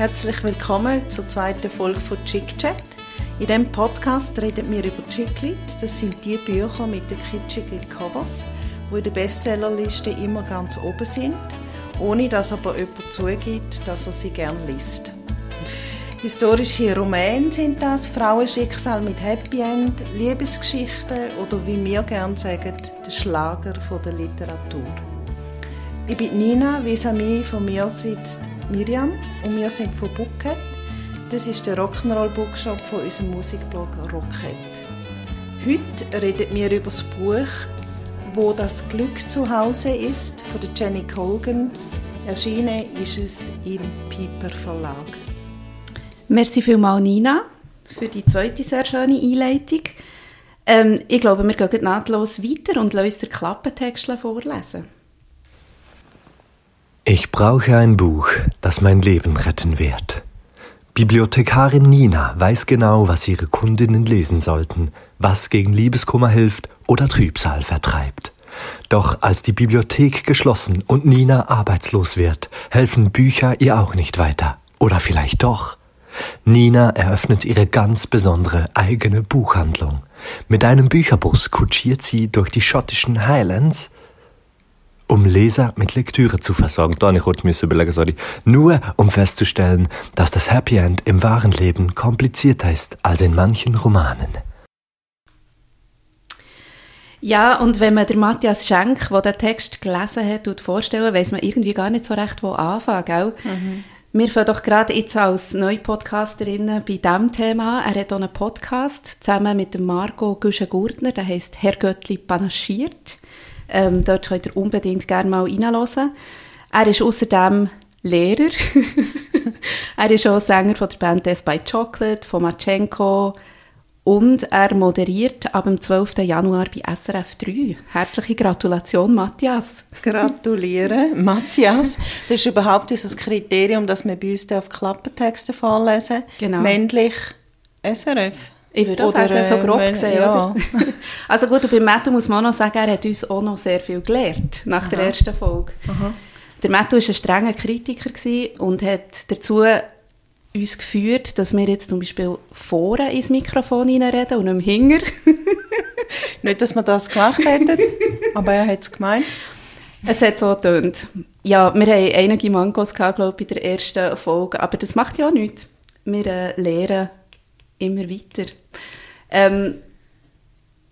Herzlich willkommen zur zweiten Folge von Chick Chat. In diesem Podcast reden wir über Chicklit. Das sind die Bücher mit den kitschigen Covers, die in der Bestsellerliste immer ganz oben sind, ohne dass aber jemand zugibt, dass er sie gerne liest. Historische Romane sind das, Frauenschicksal mit Happy End, Liebesgeschichten oder wie wir gerne sagen, der Schlager der Literatur. Ich bin Nina, vis-à-vis von mir sitzt Miriam und wir sind von Bucket. Das ist der Rock'n'Roll Bookshop von unserem Musikblog Rocket. Heute reden wir über das Buch «Wo das Glück zu Hause ist» von Jenny Colgan. Erschienen ist es im Piper Verlag. Merci vielmals, Nina, für die zweite sehr schöne Einleitung. Ähm, ich glaube, wir gehen nahtlos weiter und lassen uns den Klappentext vorlesen. Ich brauche ein Buch, das mein Leben retten wird. Bibliothekarin Nina weiß genau, was ihre Kundinnen lesen sollten, was gegen Liebeskummer hilft oder Trübsal vertreibt. Doch als die Bibliothek geschlossen und Nina arbeitslos wird, helfen Bücher ihr auch nicht weiter. Oder vielleicht doch. Nina eröffnet ihre ganz besondere eigene Buchhandlung. Mit einem Bücherbus kutschiert sie durch die schottischen Highlands, um Leser mit Lektüre zu versorgen. Da ich kurz überlegen, sorry. Nur um festzustellen, dass das Happy End im wahren Leben komplizierter ist als in manchen Romanen. Ja, und wenn man der Matthias Schenk, der den Text gelesen hat, vorstellen, weiß man irgendwie gar nicht so recht, wo anfangen, gell? Mhm. Wir fangen doch gerade jetzt als neue Podcasterin bei diesem Thema. Er hat auch einen Podcast zusammen mit dem Marco Güschen-Gurtner, der heißt Herr Göttli panaschiert. Ähm, dort könnt ihr unbedingt gerne mal reinhören. Er ist außerdem Lehrer. er ist auch Sänger von der Band Death by Chocolate, von Matschenko, und er moderiert ab dem 12. Januar bei SRF 3. Herzliche Gratulation, Matthias. Gratulieren, Matthias. Das ist überhaupt unser Kriterium, dass wir bei uns auf Klappentexte vorlesen. Genau. Männlich SRF. Ich würde auch sagen, so grob äh, gesehen, ja. Also gut, und bei Matthew muss man auch noch sagen, er hat uns auch noch sehr viel gelernt, nach Aha. der ersten Folge. Aha. Der Matthew war ein strenger Kritiker und hat dazu uns geführt, dass wir jetzt zum Beispiel vorne ins Mikrofon reinreden und nicht Hinger. nicht, dass wir das gemacht hätten, aber er hat es gemeint. Es hat so getönt. Ja, wir haben einige Mangos gehabt, glaube ich, bei der ersten Folge, aber das macht ja auch nichts. Wir äh, lernen immer weiter. Ähm,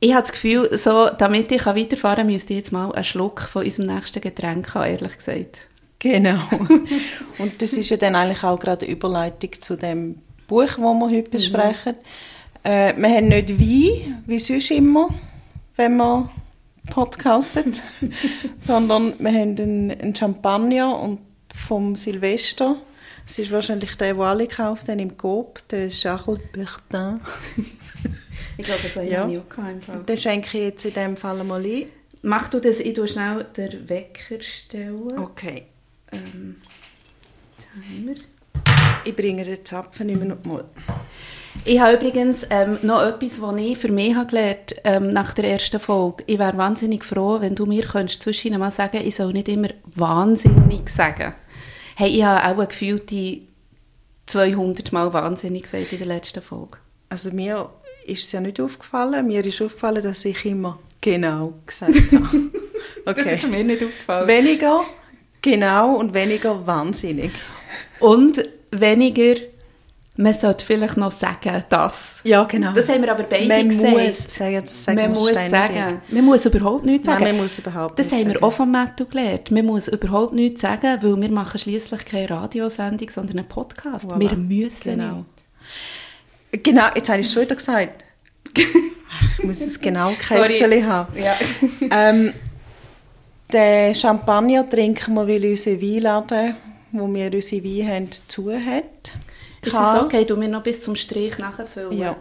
ich habe das Gefühl, so, damit ich weiterfahren kann, müsste ich jetzt mal einen Schluck von unserem nächsten Getränk haben, ehrlich gesagt. Genau. Und das ist ja dann eigentlich auch gerade eine Überleitung zu dem Buch, das wir heute mhm. besprechen. Mhm. Äh, wir haben nicht Wein, wie sonst immer, wenn wir podcasten, sondern wir haben einen, einen Champagner und vom Silvester. Es ist wahrscheinlich der, den alle kaufen, im Coop, der Charles Bertin. ich glaube, das habe ja. ich auch gehabt. Den schenke ich jetzt in dem Fall mal ein. Mach du das, ich tue schnell den Wecker stellen. Okay. Ähm, Timer. Ich bringe den Zapfen immer noch mal. Ich habe übrigens ähm, noch etwas, was ich für mich habe gelernt ähm, nach der ersten Folge. Ich wäre wahnsinnig froh, wenn du mir könntest zwischen mal sagen, ich soll nicht immer wahnsinnig sagen. Hey, ich habe auch gefühlt die 200 Mal wahnsinnig gesagt in der letzten Folge. Also mir ist es ja nicht aufgefallen. Mir ist aufgefallen, dass ich immer genau gesagt habe. Okay. das ist mir nicht aufgefallen. Weniger Genau, und weniger wahnsinnig. Und weniger, man sollte vielleicht noch sagen, das. Ja, genau. Das haben wir aber beide man gesagt. Muss sagen, das sagen man muss sagen. Man muss überhaupt nichts sagen. Nein, man muss überhaupt das haben wir auch vom Matto gelernt. Man muss überhaupt nichts sagen, weil wir machen schließlich keine Radiosendung, sondern einen Podcast. Voilà. Wir müssen genau. nicht. Genau, jetzt habe ich es schon wieder gesagt. ich muss es genau Kessel haben. Ja. ähm, den Champagner trinken wir, weil unser Weinladen, wo wir unsere Weine haben, zu hat. Ist das okay? Du mir noch bis zum Strich nachfüllen? Ja.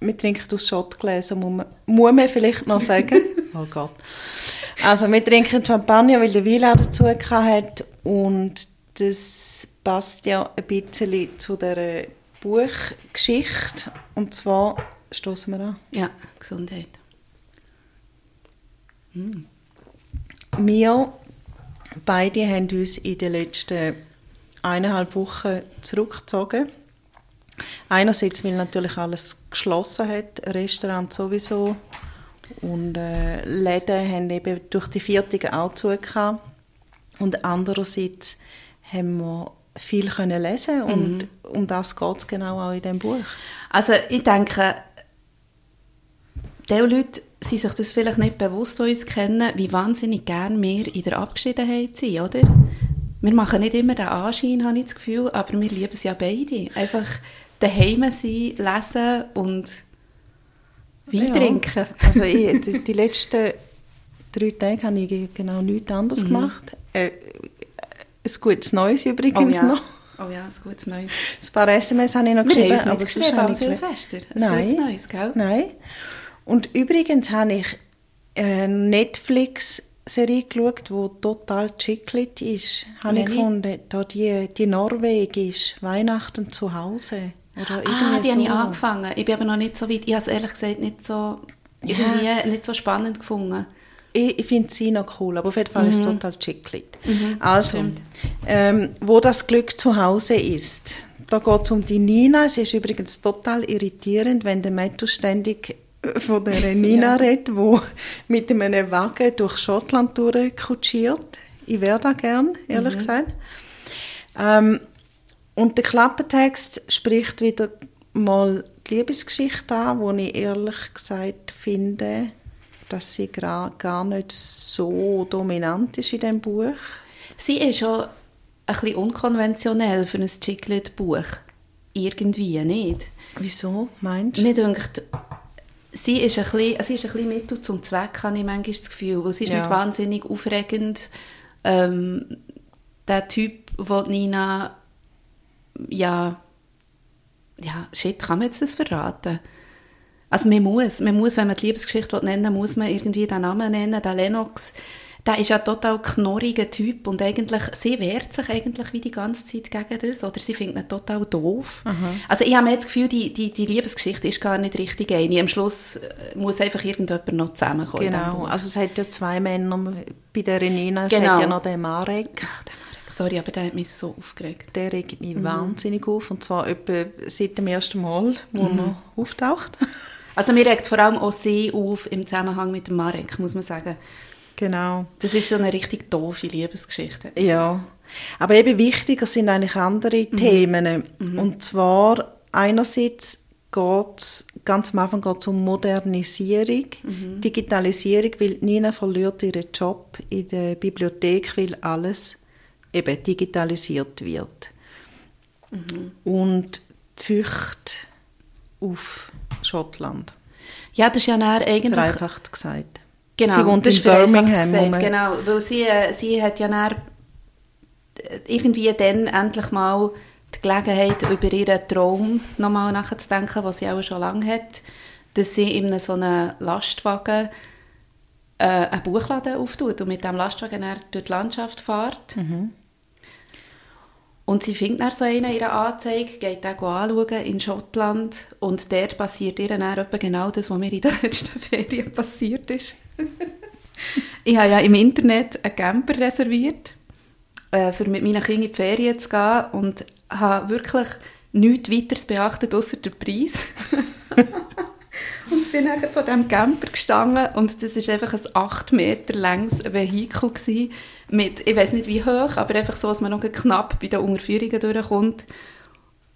Wir trinken aus Schottgläsern, muss man, muss man vielleicht noch sagen. oh Gott. Also wir trinken Champagner, weil der Weinladen zu hat und das passt ja ein bisschen zu der Buchgeschichte. Und zwar stoßen wir an. Ja, Gesundheit. Mm. Wir beide haben uns in den letzten eineinhalb Wochen zurückgezogen. Einerseits, weil natürlich alles geschlossen hat, Restaurant sowieso. Und äh, Läden haben eben durch die Viertige auch zugehört. Und andererseits haben wir viel können lesen und mhm. um das geht es genau auch in dem Buch. Also ich denke, die Leute sind sich das vielleicht nicht bewusst, die uns kennen, wie wahnsinnig gerne wir in der Abgeschiedenheit sind, oder? Wir machen nicht immer den Anschein, habe ich das Gefühl, aber wir lieben es ja beide. Einfach daheim sein, lesen und Wein ja. trinken. Also ich, die, die, letzten drei Tage habe ich genau nichts anderes mhm. gemacht. Äh, ein gutes Neues übrigens oh ja. noch. Oh ja, ein gutes Neues. Ein paar SMS habe ich noch geschrieben. Wir haben aber nicht geschrieben, aber Silvester. Ein Nein. gutes Neues, gell? Nein. Und übrigens habe ich eine Netflix-Serie geschaut, die total chicklit ist. Habe ich gefunden, da die, die Norwegisch, Weihnachten zu Hause. Oder ah, die so. habe ich angefangen. Ich bin aber noch nicht so weit. Ich habe es ehrlich gesagt nicht so, irgendwie ja. nicht so spannend gefunden. Ich, ich finde sie noch cool, aber auf jeden Fall mhm. ist es total chicklit. Mhm, also, ähm, wo das Glück zu Hause ist. Da geht es um die Nina. Sie ist übrigens total irritierend, wenn der Matthew ständig von der Nina ja. redet, die mit einem Wagen durch Schottland durchkutschiert. Ich wäre da gern, ehrlich mhm. gesagt. Ähm, und der Klappentext spricht wieder mal die Liebesgeschichte an, wo ich ehrlich gesagt finde, dass sie gar nicht so dominant ist in dem Buch. Sie ist schon ein bisschen unkonventionell für ein Chiclet-Buch. Irgendwie nicht. Wieso, meinst du? Mir denkt, sie ist ein bisschen, sie ist ein bisschen Mittel zum Zweck, habe ich manchmal das Gefühl. sie ist ja. nicht wahnsinnig aufregend. Ähm, der Typ, den Nina ja, ja, shit, kann man jetzt das verraten? Also man muss, man muss, wenn man die Liebesgeschichte nennen will, muss man irgendwie den Namen nennen, den Lennox. Der ist ja ein total knorriger Typ und eigentlich, sie wehrt sich eigentlich wie die ganze Zeit gegen das oder sie findet ihn total doof. Mhm. Also ich habe mir das Gefühl, die, die, die Liebesgeschichte ist gar nicht richtig eine. Am Schluss äh, muss einfach irgendjemand noch zusammenkommen. Genau, also es hat ja zwei Männer bei der Renina, es genau. hat ja noch den Marek. Ach, der Sorry, aber der hat mich so aufgeregt. Der regt mich mhm. wahnsinnig auf. Und zwar etwa seit dem ersten Mal, wo mhm. er auftaucht. Also mir regt vor allem auch sie auf im Zusammenhang mit dem Marek, muss man sagen. Genau. Das ist so eine richtig doofe Liebesgeschichte. Ja. Aber eben wichtiger sind eigentlich andere mhm. Themen. Mhm. Und zwar einerseits geht ganz am Anfang geht es um Modernisierung, mhm. Digitalisierung, weil Nina verliert ihren Job in der Bibliothek, weil alles eben digitalisiert wird. Mhm. Und Zücht auf Schottland. Ja, das ist ja eigentlich... Vereinfacht gesagt. Genau, sie wohnt in Birmingham. Gesagt, genau, weil sie, äh, sie hat ja dann irgendwie dann endlich mal die Gelegenheit, über ihren Traum nochmal nachzudenken, was sie auch schon lange hat, dass sie in so einem Lastwagen äh, einen Buchladen auftut und mit dem Lastwagen durch die Landschaft fährt. Mhm. Und sie findet dann so einen in ihrer Anzeige, geht den anschauen in Schottland und dort passiert ihr dann etwa genau das, was mir in der letzten Ferien passiert ist. ich habe ja im Internet einen Camper reserviert, äh, für mit meinen Kindern in die Ferien zu gehen und habe wirklich nichts weiteres beachtet, außer den Preis. und bin dann von diesem Camper gestanden und das war einfach ein 8 Meter langes Vehikel gewesen, mit, ich weiß nicht wie hoch, aber einfach so, dass man noch knapp bei den Unterführungen durchkommt.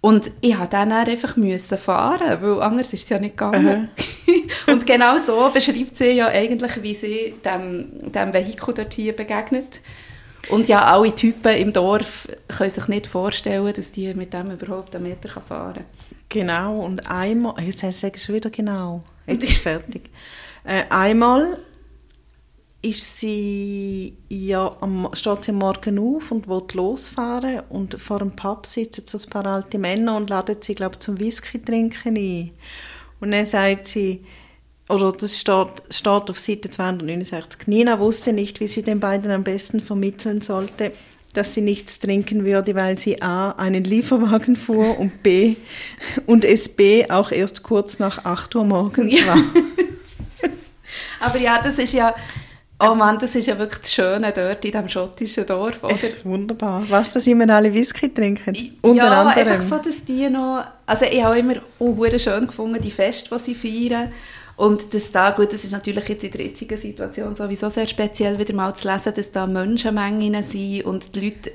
Und ich musste dann einfach müssen fahren, weil anders ist es ja nicht gegangen. und genau so beschreibt sie ja eigentlich, wie sie dem, dem Vehikel dort hier begegnet. Und ja, alle Typen im Dorf können sich nicht vorstellen, dass die mit dem überhaupt einen Meter fahren können. Genau, und einmal, jetzt sagst du wieder genau, jetzt ist es fertig. Äh, einmal ist sie ja am, steht sie am Morgen auf und will losfahren und vor dem Pub sitzen so ein paar alte Männer und laden sie, glaube ich, zum Whisky trinken ein. Und dann sagt sie, oder das steht, steht auf Seite 269, Nina wusste nicht, wie sie den beiden am besten vermitteln sollte, dass sie nichts trinken würde, weil sie A, einen Lieferwagen fuhr und B, und es B auch erst kurz nach 8 Uhr morgens war. Aber ja, das ist ja Oh Mann, das ist ja wirklich das Schöne dort in diesem schottischen Dorf, oder? Es ist wunderbar. Was, dass immer alle Whisky trinken? Unter ja, anderem. einfach so, dass die noch... Also ich habe immer auch schön gefunden, die Feste, die sie feiern. Und dass da, gut, das ist natürlich jetzt in der jetzigen Situation sowieso sehr speziell, wieder mal zu lesen, dass da Menschenmengen sind und die Leute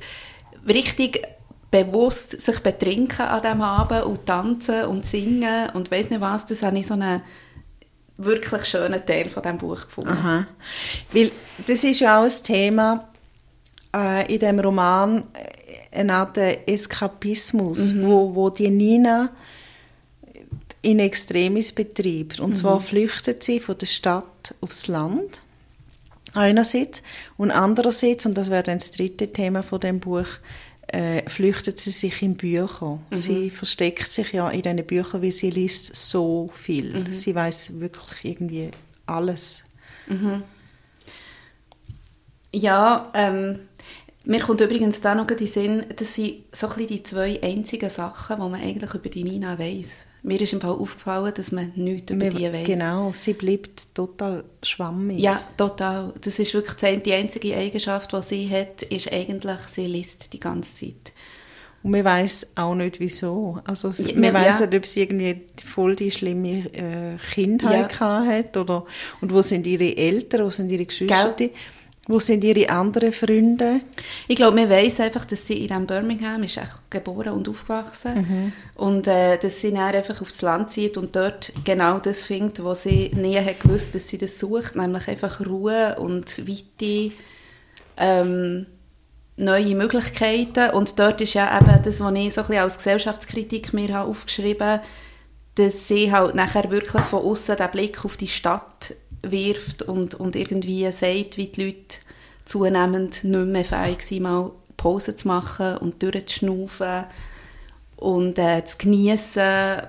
richtig bewusst sich betrinken an diesem Abend und tanzen und singen und weiss nicht was, das habe ich so einen wirklich schönen Teil von diesem Buch gefunden. Aha. Weil das ist ja auch ein Thema äh, in dem Roman, äh, eine Art Eskapismus, Mhm. wo, wo die Nina in Extremis betreibt. Und Mhm. zwar flüchtet sie von der Stadt aufs Land, einerseits, und andererseits, und das wäre dann das dritte Thema von dem Buch, äh, flüchtet sie sich in Bücher. Mhm. Sie versteckt sich ja in diesen Büchern, weil sie liest so viel. Mhm. Sie weiß wirklich irgendwie alles. Ja, ähm, mir kommt übrigens da noch in den Sinn, das sind so ein bisschen die zwei einzigen Sachen, die man eigentlich über die Nina weiss. Mir ist im Fall aufgefallen, dass man nichts über die weiss. Genau, sie bleibt total schwammig. Ja, total. Das ist wirklich die ein- die einzige Eigenschaft, die sie hat, ist eigentlich, sie liest die ganze Zeit. Und man weiß auch nicht, wieso. Also sie, Ja, man ja. weiß nicht, ob sie irgendwie voll die schlimme äh, Kindheit gehabt hat oder und wo sind ihre Eltern, wo sind ihre Geschwister, wo sind ihre anderen Freunde. Ich glaube, man weiss einfach, dass sie in diesem Birmingham ist geboren und aufgewachsen. Und äh, dass sie dann einfach aufs Land zieht und dort genau das findet, was sie nie hat gewusst, dass sie das sucht, nämlich einfach Ruhe und Weite, ähm, neue Möglichkeiten. Und dort ist ja eben das, was ich so ein bisschen als Gesellschaftskritik mir habe aufgeschrieben dass sie halt nachher wirklich von außen den Blick auf die Stadt wirft und, und irgendwie sagt, wie die Leute zunehmend nicht mehr fähig sind, mal Pause zu machen und durchzuschnaufen und äh, zu geniessen.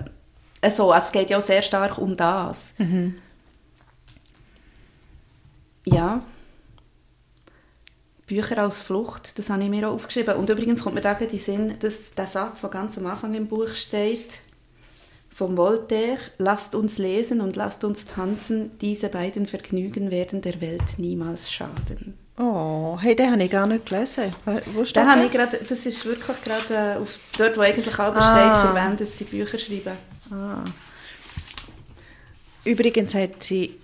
Also, es geht ja auch sehr stark um das. Ja. Bücher als Flucht, das habe ich mir auch aufgeschrieben. Und übrigens kommt mir da gerade in den Sinn, dass der Satz, der ganz am Anfang im Buch steht, vom Voltaire, lasst uns lesen und lasst uns tanzen, diese beiden Vergnügen werden der Welt niemals schaden. Oh, hey, den habe ich gar nicht gelesen. Wo- steht Da habe der? ich grad, das ist wirklich gerade äh, auf, dort, wo eigentlich auch Ah. steht, verwendet sie Bücher schreiben. Übrigens hat sie,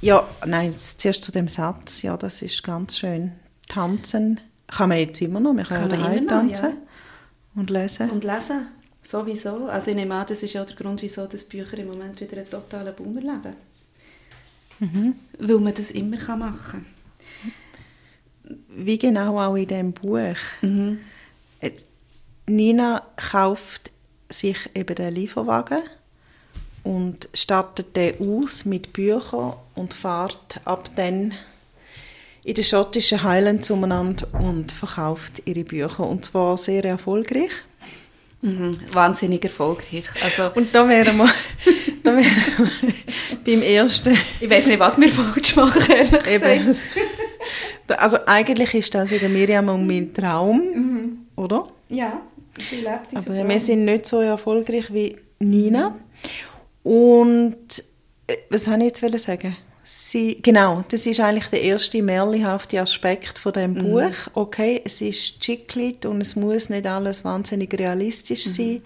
ja, nein, zuerst zu dem Satz, ja, das ist ganz schön. Tanzen kann man jetzt immer noch, man kann, Kann ja daheim noch, tanzen ja. und lesen. Und lesen, sowieso. Also ich nehme an, das ist ja der Grund, wieso das Bücher im Moment wieder einen totalen Boom erleben. Mhm. Weil man das immer kann machen kann. Wie genau auch in dem Buch. Mhm. Jetzt, Nina kauft sich eben den Lieferwagen und startet den aus mit Büchern und fährt ab dann in den schottischen Highlands umeinander und verkauft ihre Bücher. Und zwar sehr erfolgreich. Mhm. Wahnsinnig erfolgreich. Also, Und da wären wir, da wären wir beim ersten. ich weiß nicht, was wir falsch machen, ehrlich Eben. gesagt. Also eigentlich ist das in der Miriam und mein Traum, oder? Ja, sie lebt Aber wir sind nicht so erfolgreich wie Nina. Und äh, was wollte ich jetzt sagen? Sie, genau, das ist eigentlich der erste märchenhafte Aspekt von dem Buch. Okay, es ist Chicklit und es muss nicht alles wahnsinnig realistisch sein,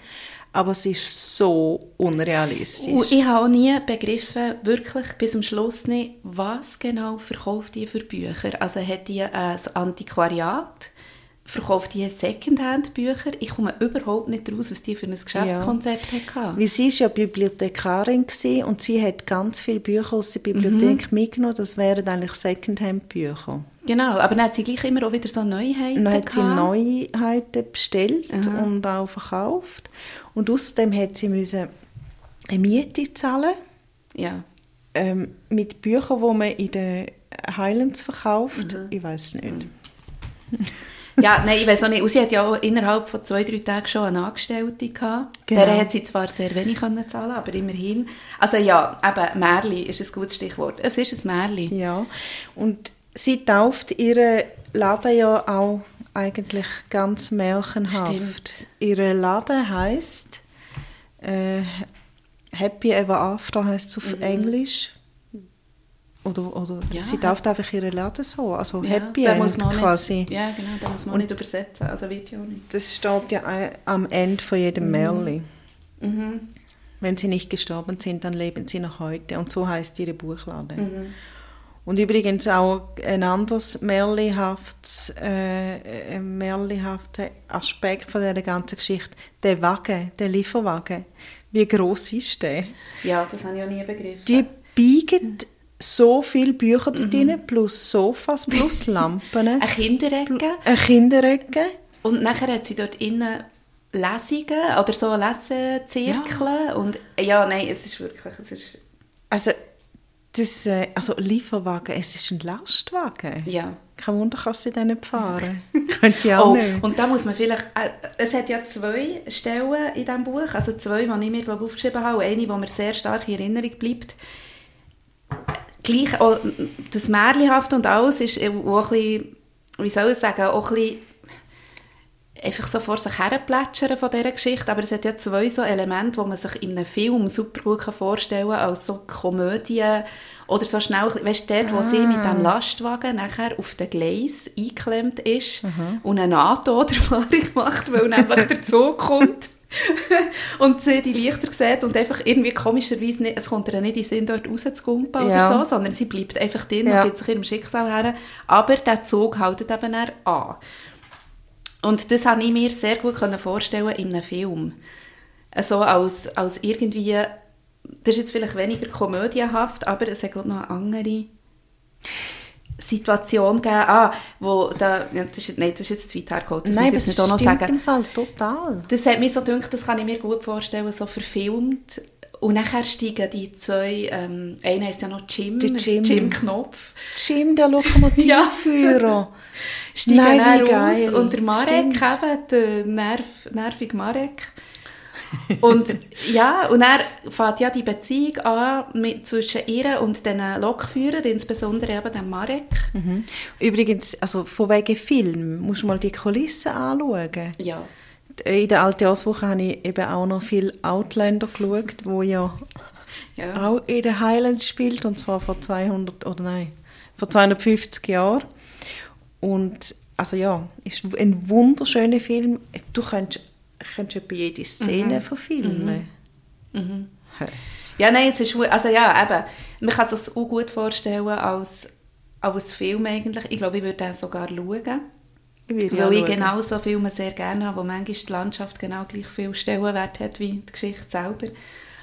aber es ist so unrealistisch. Und ich habe auch nie begriffen, wirklich bis zum Schluss nicht, was genau verkauft die für Bücher. Also hat die ein Antiquariat, verkauft die Secondhand-Bücher. Ich komme überhaupt nicht raus, was die für ein Geschäftskonzept hatte. Weil sie ist ja Bibliothekarin gewesen und sie hat ganz viele Bücher aus der Bibliothek mitgenommen. Das wären eigentlich Secondhand-Bücher. Genau, aber dann hat sie gleich immer auch wieder so Neuheiten dann hat sie gehabt. Neuheiten bestellt und auch verkauft. Und außerdem hat sie müssen eine Miete zahlen Ja. ähm, mit Büchern, die man in den Highlands verkauft. Mhm. Ich weiß nicht. ja, nein, ich weiß auch nicht. Und sie hat ja auch innerhalb von zwei, drei Tagen schon eine Angestellte gehabt. Genau. Der hat sie zwar sehr wenig können zahlen, aber immerhin. Also ja, eben, Märli ist ein gutes Stichwort. Es ist ein Märli. Ja. Und sie tauft ihren Laden ja auch eigentlich ganz märchenhaft. Stimmt. Ihre Laden heißt äh, Happy Ever After heißt es Mhm. auf Englisch. Oder, oder Ja. sie tauft einfach ihre Laden so, also Ja, Happy End muss man auch quasi. Nicht, ja, genau, da muss man auch nicht übersetzen, also wird ja nicht. Das steht ja am Ende von jedem Märli. Mhm. Wenn sie nicht gestorben sind, dann leben sie noch heute. Und so heißt ihre Buchlade. Mhm. Und übrigens auch ein anderes märlihaftes, äh, märlihafter Aspekt von dieser ganzen Geschichte. Der Wagen, der Lieferwagen. Wie groß ist der? Ja, das habe ich auch nie begriffen. Die biegen so viele Bücher dort Mhm. rein, plus Sofas, plus Lampen, Eine Kinderecke. eine Kinderecke. Und nachher hat sie dort innen Lesungen oder so Lesezirkel. Und ja, nein, es ist wirklich, es ist, Also, das, äh, also Lieferwagen, es ist ein Lastwagen. ja. Kein Wunder, kann sie den nicht fahren. Könnte ich auch Oh, nicht. und da muss man vielleicht, äh, es hat ja zwei Stellen in diesem Buch, also zwei, die ich mir glaub, aufgeschrieben habe, eine, die mir sehr stark in Erinnerung bleibt. Gleich auch das Märchenhafte und alles ist auch ein bisschen, wie soll ich sagen, auch ein bisschen einfach so vor sich herplätschern von dieser Geschichte, aber es hat ja zwei so Elemente, die man sich in einem Film super gut vorstellen kann, als so Komödie oder so schnell, weißt du, dort, wo sie mit dem Lastwagen nachher auf den Gleis eingeklemmt ist und eine NATO-Erfahrung macht, weil nämlich der Zug kommt und sie die Lichter sieht und einfach irgendwie komischerweise nicht, es kommt ihr nicht in den Sinn, dort rauszugumpen Ja. oder so, sondern sie bleibt einfach drin Ja. und gibt sich ihrem Schicksal her, aber der Zug hält eben an. Und das habe ich mir sehr gut vorstellen in einem Film. So als, als irgendwie, das ist jetzt vielleicht weniger komödienhaft, aber es hat glaube ich noch andere Situation gegeben, ah, wo da, ja, das ist, nein, das ist jetzt zu weit hergeholt, das Nein, muss ich jetzt nicht auch noch sagen. im Fall total. Das hat mich so gedacht, das kann ich mir gut vorstellen, so verfilmt. Und nachher steigen die zwei, ähm, einer heisst ja noch Jim, Der Jim. Knopf, Jim, der Lokomotivführer. steigen Nein, wie raus geil. und der Marek Stimmt. eben, der nerv, nervige Marek. Und ja, und er fängt ja die Beziehung an mit, zwischen ihr und den Lokführer, insbesondere eben dem Marek. Mhm. Übrigens, also von wegen Film, musst du mal die Kulissen anschauen. Ja. In der alten Jahreswoche habe ich eben auch noch viel Outlander geschaut, wo ja, ja. auch in den Highlands spielt, und zwar vor 200, oder nein, vor 250 Jahren. Und, also ja, ist ein wunderschöner Film. Du könntest, könntest etwa jede Szene verfilmen. Mhm. Hä. Ja, nein, es ist, also ja, eben, man kann sich das auch gut vorstellen als, als Film eigentlich. Ich glaube, ich würde den sogar schauen. Ich würde Weil ich genau so Filme sehr gerne habe, wo manchmal die Landschaft genau gleich viel Stellenwert hat wie die Geschichte selber.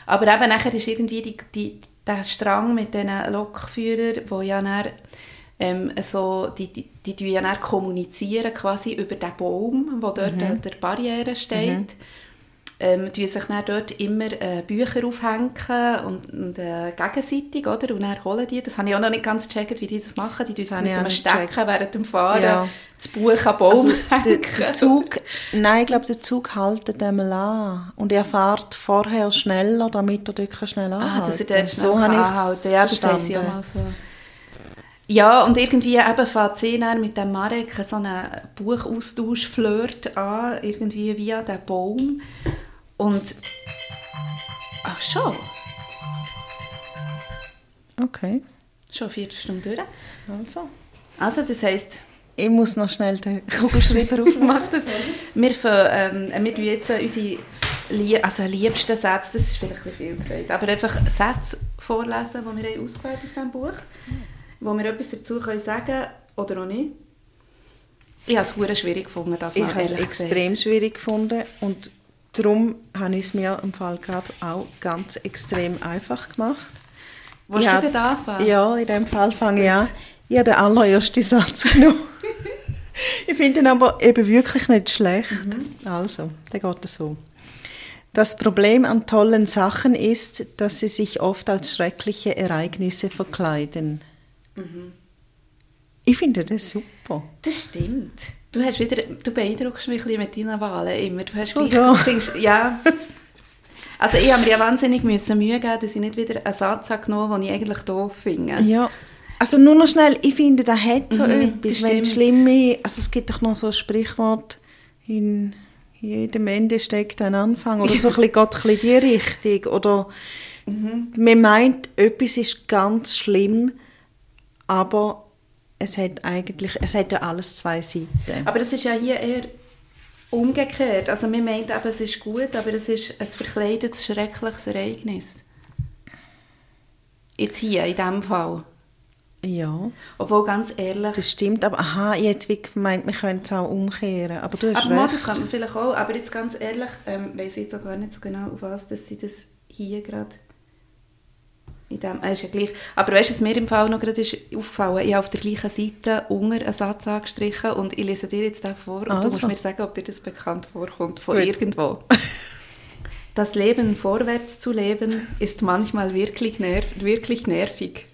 Aber eben nachher ist irgendwie die, die, der Strang mit diesen Lokführern, wo ja dann, ähm, so, die, die, die ja kommunizieren quasi über den Baum, wo dort Mhm. an der Barriere steht. Ähm, tun sich dann dort immer äh, Bücher aufhängen und, und äh, gegenseitig, oder? Und dann holen die, das habe ich auch noch nicht ganz gecheckt, wie die das machen, die Das das mit einem Stecken während dem Fahren, Ja. das Buch am Baum Also, der, Zug, nein, ich glaube, der Zug haltet einmal an. Und er fährt vorher schneller, damit er dort schnell Ah, anhalten dass er dort So schnell habe ich anhalten Ja, das heisst ja mal so. Ja, und irgendwie eben fängt sie mit dem Marek so einen Buchaustausch-Flirt an, irgendwie via den Baum. Und... Ach schon, Okay, schon eine Viertelstunde durch. also. Also das heisst, Ich muss noch schnell den Kugelschreiber aufmachen. Wir, fangen, ähm, wir tun jetzt unsere Lie also liebsten Sätze, das ist vielleicht ein bisschen viel gesagt, aber einfach Sätze vorlesen, die wir haben ausgewählt aus diesem Buch, wo wir etwas dazu können sagen oder auch nicht. Ich habe es schwierig gefunden, das Ich mal habe es extrem schwierig gefunden und darum habe ich es mir im Fall gerade auch ganz extrem einfach gemacht. Willst Ich du gerade anfangen? Ja, in dem Fall fange ich an. Ich habe den allerersten Satz genommen. ich finde ihn aber eben wirklich nicht schlecht. Also, der geht so. Das Problem an tollen Sachen ist, dass sie sich oft als schreckliche Ereignisse verkleiden. Ich finde das super. Das stimmt. Du, hast wieder, du beeindruckst mich ein mit deinen Wahlen immer. Du hast so. findest- ja. Also ich habe mir ja wahnsinnig müssen Mühe geben, dass ich nicht wieder einen Satz habe genommen den ich eigentlich doof finde. Ja, also nur noch schnell, ich finde, da hat so Mhm, etwas, wenn schlimme, also es gibt doch noch so ein Sprichwort, in jedem Ende steckt ein Anfang, oder so ein bisschen, geht ein bisschen die Richtung, oder Mhm. man meint, etwas ist ganz schlimm, aber es hat eigentlich, es hat ja alles zwei Seiten. Aber das ist ja hier eher umgekehrt. Also wir meinen eben, es ist gut, aber es ist ein verkleidetes, schreckliches Ereignis. Jetzt hier, in diesem Fall. Ja, Obwohl, ganz ehrlich... das stimmt. Aber aha, ich hätte wie gemeint, wir können es auch umkehren. Aber du hast Aber recht. das kann man vielleicht auch. Aber jetzt ganz ehrlich, ähm, weiss ich jetzt auch gar nicht so genau, auf was dass sie das hier gerade in dem, äh, ist ja gleich. Aber weißt du, was mir im Fall noch gerade ist aufgefallen? Ich habe auf der gleichen Seite unter einen Satz angestrichen und ich lese dir jetzt den vor und du musst mir sagen, ob dir das bekannt vorkommt, von Gut. irgendwo. Das Leben vorwärts zu leben, ist manchmal wirklich, nerv wirklich nervig.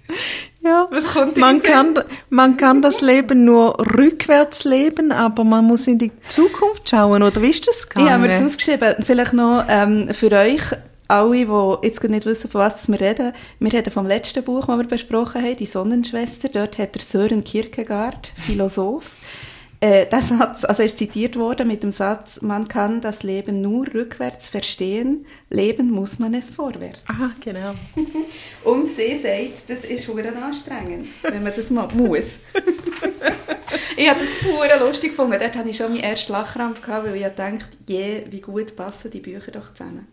Ja, Was kommt man kann, man kann das Leben nur rückwärts leben, aber man muss in die Zukunft schauen, oder wie ist das Ich habe mir das gegangen? aufgeschrieben. Vielleicht noch ähm, für euch, alle, die jetzt nicht wissen, von was wir reden. Wir reden vom letzten Buch, das wir besprochen haben, «Die Sonnenschwester». Dort hat der Sören Kierkegaard, Philosoph, äh, der Satz, also er ist zitiert worden mit dem Satz, man kann das Leben nur rückwärts verstehen, leben muss man es vorwärts. Ah, genau. Und sie sagt, das ist verdammt anstrengend, wenn man das mal muss. ich habe das verdammt lustig gefunden. Dort hatte ich schon meinen ersten Lachkrampf, gehabt, weil ich dachte, je, wie gut passen die Bücher doch zusammen.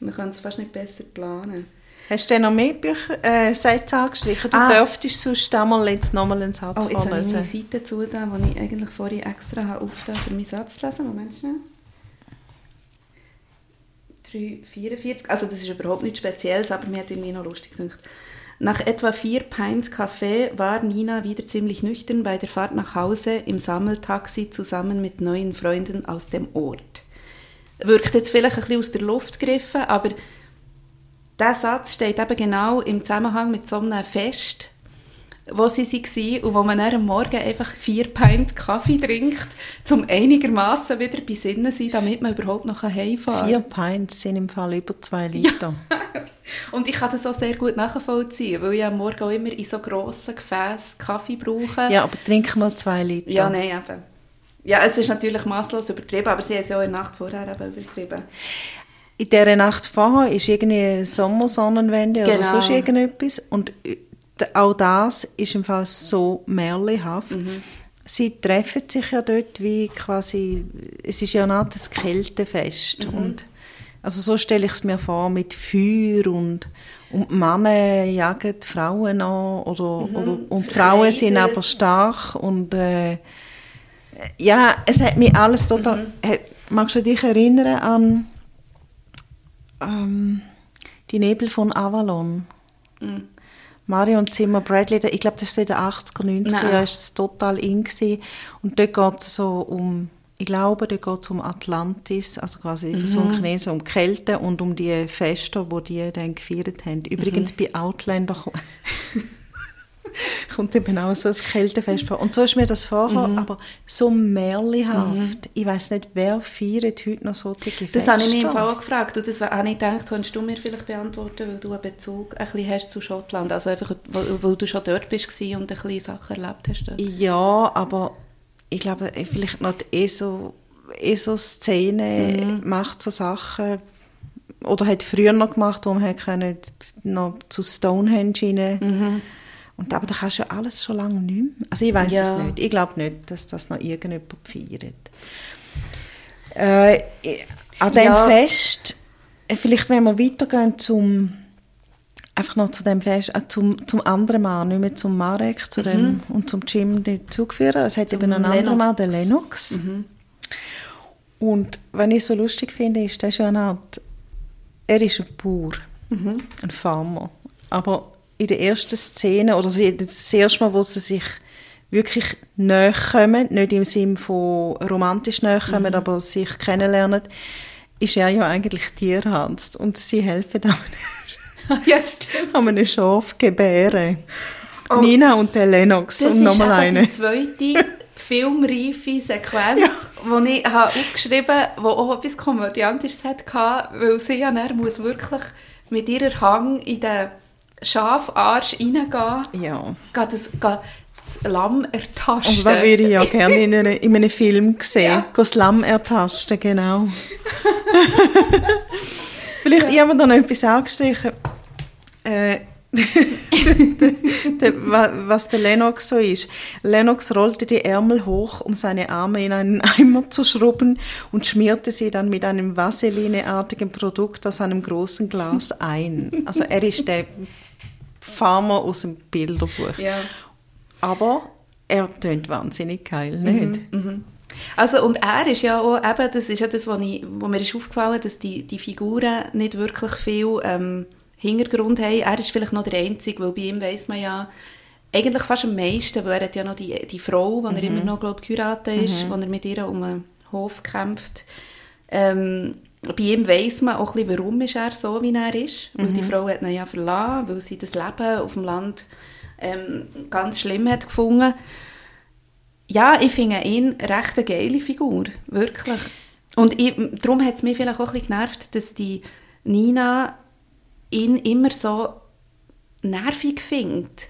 Man kann es fast nicht besser planen. Hast du denn noch mehr Bücher, äh, Sätze angestrichen? Du Ah. dürftest sonst einmal jetzt nochmal einen Satz Oh, jetzt habe ich meine vorlesen. Seite zugetan, die ich eigentlich vorhin extra habe aufgetan für meinen Satz zu lesen. Moment schnell. 3,44. Also das ist überhaupt nichts Spezielles, aber mir hat irgendwie noch lustig gedacht. Nach etwa vier Pints Kaffee war Nina wieder ziemlich nüchtern bei der Fahrt nach Hause im Sammeltaxi zusammen mit neuen Freunden aus dem Ort. Wirkt jetzt vielleicht ein bisschen aus der Luft gegriffen, aber der Satz steht eben genau im Zusammenhang mit so einem Fest, wo sie waren und wo man dann am Morgen einfach vier Pint Kaffee trinkt, um einigermaßen wieder bei Sinnen zu sein, damit man überhaupt noch heimfahren Vier Pints sind im Fall über zwei Liter. Und ich kann das auch sehr gut nachvollziehen, weil ich am Morgen auch immer in so grossen Gefäßen Kaffee brauche. Ja, aber trink mal zwei Liter. ja nein, eben. Ja, es ist natürlich maßlos übertrieben, aber sie haben es ja auch in der Nacht vorher eben übertrieben. In dieser Nacht vorher ist irgendwie eine Sommersonnenwende oder Genau. sonst irgendetwas. Und äh, auch das ist im Fall so märchenhaft. Mhm. Sie treffen sich ja dort wie quasi, es ist ja eine Art ein Kältefest. Mhm. Und also so stelle ich es mir vor, mit Feuer und, und Männer jagen die Frauen an oder, oder, und die Frauen sind Mhm. Aber stark und äh, ja, es hat mich alles total. Mhm. Hat- Magst du dich erinnern an ähm, die Nebel von Avalon? Mhm. Marion Zimmer Bradley, ich glaube, das ist in den 80er, 90er Nein. Jahren, ist es total in gewesen. Und dort geht es so um, ich glaube, dort geht es um Atlantis, also quasi Mhm. versunkene Insel, um Kälte und um die Feste, die die dann gefeiert haben. Mhm. Übrigens bei Outlander kommt eben auch so ein Kältefest vor. Und so ist mir das vorher, Mhm. aber so märchenhaft. Ich weiß nicht, wer feiert heute noch solche Feste? Das habe ich mich im Fall auch gefragt. Und das habe ich gedacht, kannst du mir vielleicht beantworten, weil du einen Bezug ein bisschen hast zu Schottland. Also einfach, weil, du schon dort bist und ein bisschen Sachen erlebt hast dort. Ja, aber ich glaube, eh, vielleicht noch die ESO, ESO-Szene macht so Sachen, oder hat früher noch gemacht, wo man hat können, noch zu Stonehenge rein. Und, aber da kannst du ja alles schon lange nicht mehr. Also ich weiß Ja. es nicht. Ich glaube nicht, dass das noch irgendjemand feiert. Äh, an dem Ja. Fest, äh, vielleicht wenn wir weitergehen zum einfach noch zu dem Fest, äh, zum, zum anderen Mann, nicht mehr zum Marek zu dem, und zum Jim dazugeführt. Es hat eben einen anderen Lennox. Mann, den Lennox. Und was ich so lustig finde, ist, der ist ja eine Art, er ist ein Bauer, ein Farmer. Aber in der ersten Szene, oder sie- das erste Mal, wo sie sich wirklich näher kommen, nicht im Sinne von romantisch näher kommen, aber sich kennenlernen, ist er ja eigentlich Tierarzt. Und sie helfen am ja, an einem Schaf gebären. Oh. Nina und der Lennox Das und nochmal ist eben eine. die zweite filmreife Sequenz, die ich habe aufgeschrieben habe, die auch etwas Komödiantisches hatte, weil sie ja dann muss wirklich mit ihrer Hang in den Schafarsch reingehen, Ja. geht das, geht das Lamm ertasten. Also das würde ich ja gerne in, einer, in einem Film sehen. Ja. Das Lamm ertasten, genau. Vielleicht ich habe da noch etwas angestrichen. Äh, was der Lennox so ist. Lennox rollte die Ärmel hoch, um seine Arme in einen Eimer zu schrubben und schmierte sie dann mit einem Vaselineartigen Produkt aus einem großen Glas ein. Also er ist der Farmer aus dem Bilderbuch. Ja. Aber er tönt wahnsinnig geil, nicht? Mhm. Also, und er ist ja auch, eben, das ist ja das, was, ich, was mir ist aufgefallen dass die, die Figuren nicht wirklich viel ähm, Hintergrund haben. Er ist vielleicht noch der Einzige, weil bei ihm weiß man ja eigentlich fast am meisten, weil er hat ja noch die, die Frau, die er immer noch, glaube ich, geheiratet ist, wo er mit ihr um einen Hof kämpft. Ähm, bei ihm weiss man auch ein bisschen, warum ist er so, wie er ist. Weil die Frau hat ihn ja verlassen, weil sie das Leben auf dem Land ähm, ganz schlimm hat gefunden. Ja, ich finde ihn recht eine geile Figur, wirklich. Und ich, darum hat es mich vielleicht auch ein bisschen genervt, dass die Nina ihn immer so nervig findet.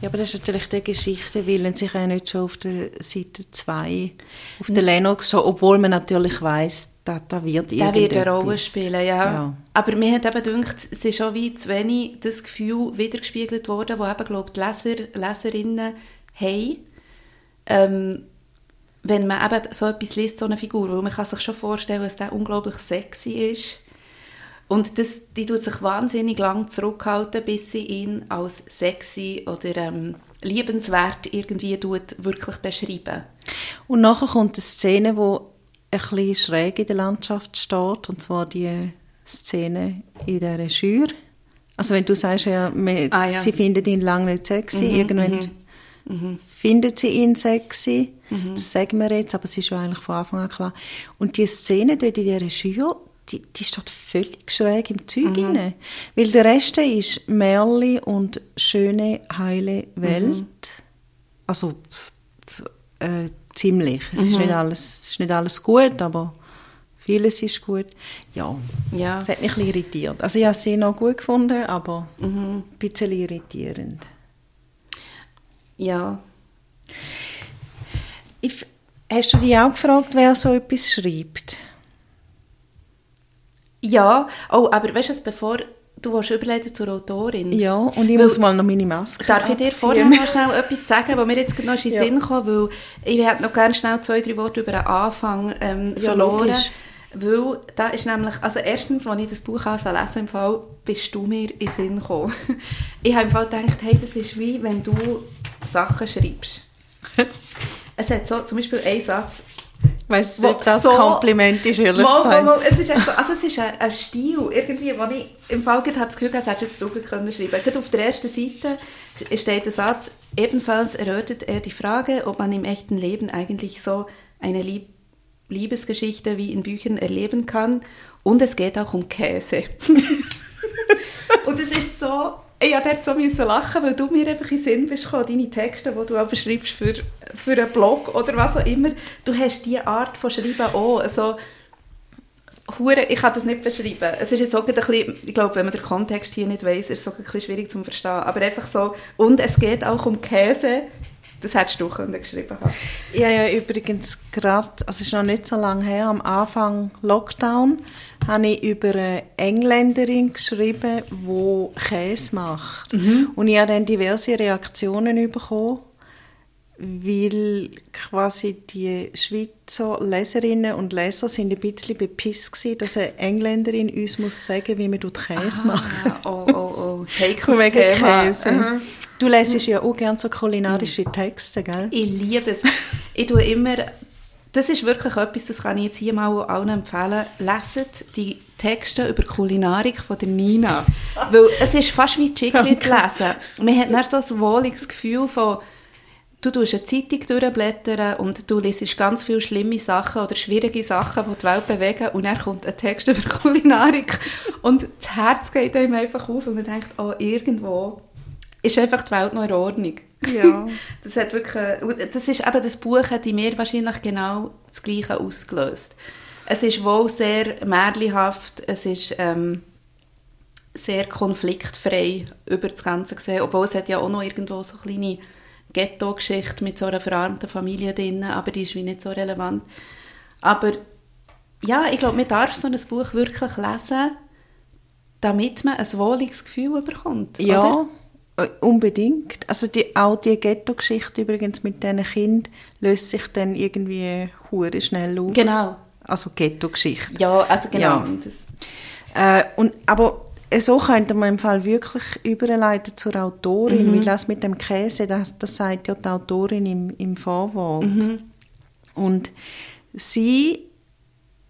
Ja, aber das ist natürlich die Geschichte, weil sich ja nicht schon auf der Seite 2, auf der Lennox schon, obwohl man natürlich weiss, da, da wird Der wird eine Rolle spielen, ja. Ja. Aber mir hat eben gedacht, es ist auch wie zu wenig das Gefühl wiedergespiegelt worden, das eben, glaube die Leser, Leserinnen haben. Ähm, wenn man eben so etwas liest, so eine Figur, weil man kann sich schon vorstellen, dass der unglaublich sexy ist. Und das, die tut sich wahnsinnig lang zurückhalten, bis sie ihn als sexy oder ähm, liebenswert irgendwie tut, wirklich beschreiben. Und nachher kommt eine Szene, wo bisschen schräg in der Landschaft steht, und zwar die Szene in dieser Schür. Also wenn du sagst, ja, man, Ah, ja. sie findet ihn lange nicht sexy, irgendwann findet sie ihn sexy, das sagen wir jetzt, aber es ist ja eigentlich von Anfang an klar. Und die Szene dort in dieser Schür, die, die steht völlig schräg im Zeug rein. Weil der Rest ist Märli und schöne, heile Welt. Also äh, ziemlich. Es, ist nicht alles, es ist nicht alles gut, aber vieles ist gut. Ja, Ja. es hat mich ein bisschen irritiert. Also ich habe sie noch gut gefunden, aber ein bisschen irritierend. Ja. Ich, hast du dich auch gefragt, wer so etwas schreibt? Ja, oh, aber weißt du, bevor du willst überleiten zur Autorin. Ja, und ich Weil- muss mal noch meine Maske Darf ich dir vorher noch schnell etwas sagen, was mir jetzt gerade noch in den Ja. Sinn kam, weil ich hätte noch gerne schnell zwei, drei Worte über den Anfang ähm, Ja, verloren. logisch. Weil da ist nämlich, also erstens, als ich das Buch lesen, im Fall, bist du mir in den Sinn gekommen. ich habe im Fall gedacht, hey, das ist wie, wenn du Sachen schreibst. es hat so, zum Beispiel einen Satz, Wo ob das so- Kompliment ist, ehrlich Mal, mal, mal. Es ist, so, also es ist ein, ein Stil, irgendwie, wo ich im Fall gerade das Gefühl hatte, das hättest jetzt du können schreiben Gerade auf der ersten Seite steht der Satz, ebenfalls erörtert er die Frage, ob man im echten Leben eigentlich so eine Lieb Liebesgeschichte wie in Büchern erleben kann. Und es geht auch um Käse. Und es ist so, ich musste dort so müssen lachen, weil du mir einfach in den Sinn bist gekommen, deine Texte, die du aber schreibst für, für einen Blog oder was auch immer, du hast diese Art von Schreiben auch. Also, Hure, ich kann das nicht beschreiben. Es ist jetzt auch ein bisschen, ich glaube, wenn man den Kontext hier nicht weiss, ist es auch ein bisschen schwierig zu verstehen. Aber einfach so, und es geht auch um Käse, das hättest du geschrieben haben. Ja, ja, übrigens gerade, also es ist noch nicht so lange her, am Anfang Lockdown, habe ich über eine Engländerin geschrieben, die Käse macht. Und ich habe dann diverse Reaktionen bekommen, weil quasi die Schweizer Leserinnen und Leser sind ein bisschen bepisst gewesen, dass eine Engländerin uns muss sagen, wie man Käse macht. Ah, oh, oh, oh. Heikles Thema. Käse. Mhm. Du lesest ja auch gerne so kulinarische Texte, gell? Ich liebe es. Ich tue immer, das ist wirklich etwas, das kann ich jetzt hier mal allen empfehlen. Leset die Texte über Kulinarik von der Nina. Weil es ist fast wie Chiclet lesen. Man hat dann so ein wohliges Gefühl von, du tust eine Zeitung durchblättern und du liest ganz viele schlimme Sachen oder schwierige Sachen, die die Welt bewegen und dann kommt ein Text über Kulinarik und das Herz geht einem einfach auf und man denkt, oh, irgendwo ist einfach die Welt noch in Ordnung. Ja. Das hat wirklich, das ist eben das Buch hat in mir wahrscheinlich genau das Gleiche ausgelöst. Es ist wohl sehr märchenhaft, es ist ähm, sehr konfliktfrei über das Ganze gesehen, obwohl es hat ja auch noch irgendwo so eine kleine Ghetto-Geschichte mit so einer verarmten Familie drin, aber die ist wie nicht so relevant. Aber ja, ich glaube, man darf so ein Buch wirklich lesen, damit man ein wohliges Gefühl bekommt, Ja, oder? Äh, unbedingt. Also die, auch die Ghetto-Geschichte übrigens mit diesen Kindern löst sich dann irgendwie hure schnell auf. Genau. Also Ghetto-Geschichte. Ja, also genau. Ja. Äh, und, aber so könnte man im Fall wirklich überleiten zur Autorin, weil das mit dem Käse, das, das sagt ja die Autorin im, im Vorwort. Und sie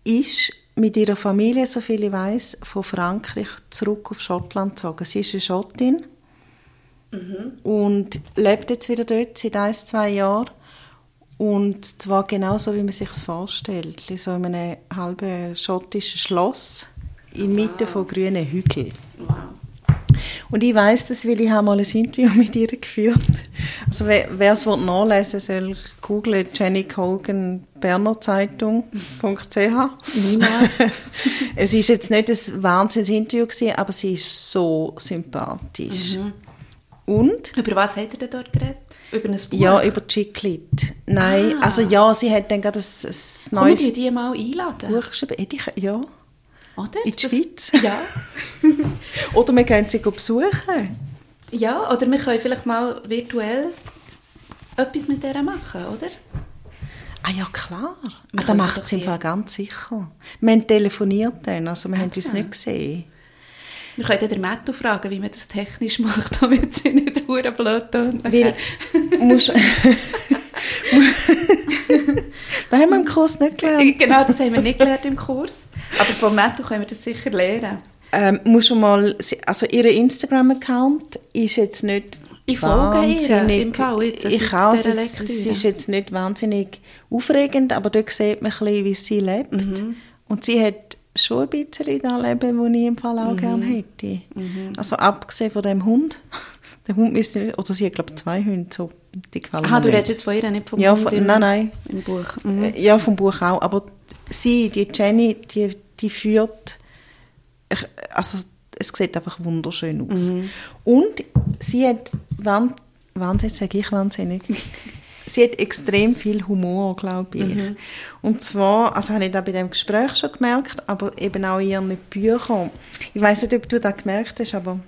ist mit ihrer Familie, soviel ich weiß, von Frankreich zurück auf Schottland gezogen. Sie ist eine Schottin und lebt jetzt wieder dort seit ein, zwei Jahren. Und zwar genauso, wie man sich vorstellt. So in einem halben schottischen Schloss inmitten von grünen Hügeln. wow. Und ich weiß das, weil ich habe mal ein Interview mit ihr geführt. Also wer, es nachlesen soll googlen Jenny Colgan Berner Zeitung.ch. es ist jetzt nicht ein Wahnsinnsinterview gewesen, aber sie ist so sympathisch. Und Über was hat er denn dort geredet? Über ein Buch? ja, über Chiclit. Nein, Ah. also ja, sie hat dann gerade ein, ein neues die die mal einladen? Buch geschrieben. Ja, Oder? in die Das- Schweiz. Ja. Oder wir können sie besuchen. ja, oder wir können vielleicht mal virtuell etwas mit der machen, oder? Ah ja, klar. Ah, da können macht sie im Fall ganz sicher. Wir haben telefoniert dann, also wir haben uns Ah. nicht gesehen. Wir können den Matto fragen, wie man das technisch macht, damit sie nicht hure blöd tun. Weil, musst, da haben wir im Kurs nicht gelernt. genau, das haben wir nicht gelernt im Kurs. Aber von Matto können wir das sicher lernen. Ähm, musst du mal, also ihr Instagram-Account ist jetzt nicht Ich folge ihr wahnsinnig- im Fall jetzt, Ich auch, es, es ist jetzt nicht wahnsinnig aufregend, aber dort sieht man ein bisschen, wie sie lebt. Mhm. Und sie hat schon ein bisschen das Leben, das ich im Fall auch gerne hätte. Also abgesehen von dem Hund. Der Hund müsste oder sie hat glaube ich zwei Hunde, so, die gefallen Aha, du nicht. redest jetzt von ihr, nicht vom Ja, Hund von- im, nein, nein. im Buch. Mhm. Äh, Ja, vom Buch auch. Aber sie, die Jenny, die, die führt, also es sieht einfach wunderschön aus. Und sie hat, wann, wahnsinnig, sage ich wahnsinnig, sie hat extrem viel Humor, glaube ich. Und zwar, also habe ich das bei dem Gespräch schon gemerkt, aber eben auch in ihren Büchern. Ich weiß nicht, ob du das gemerkt hast, aber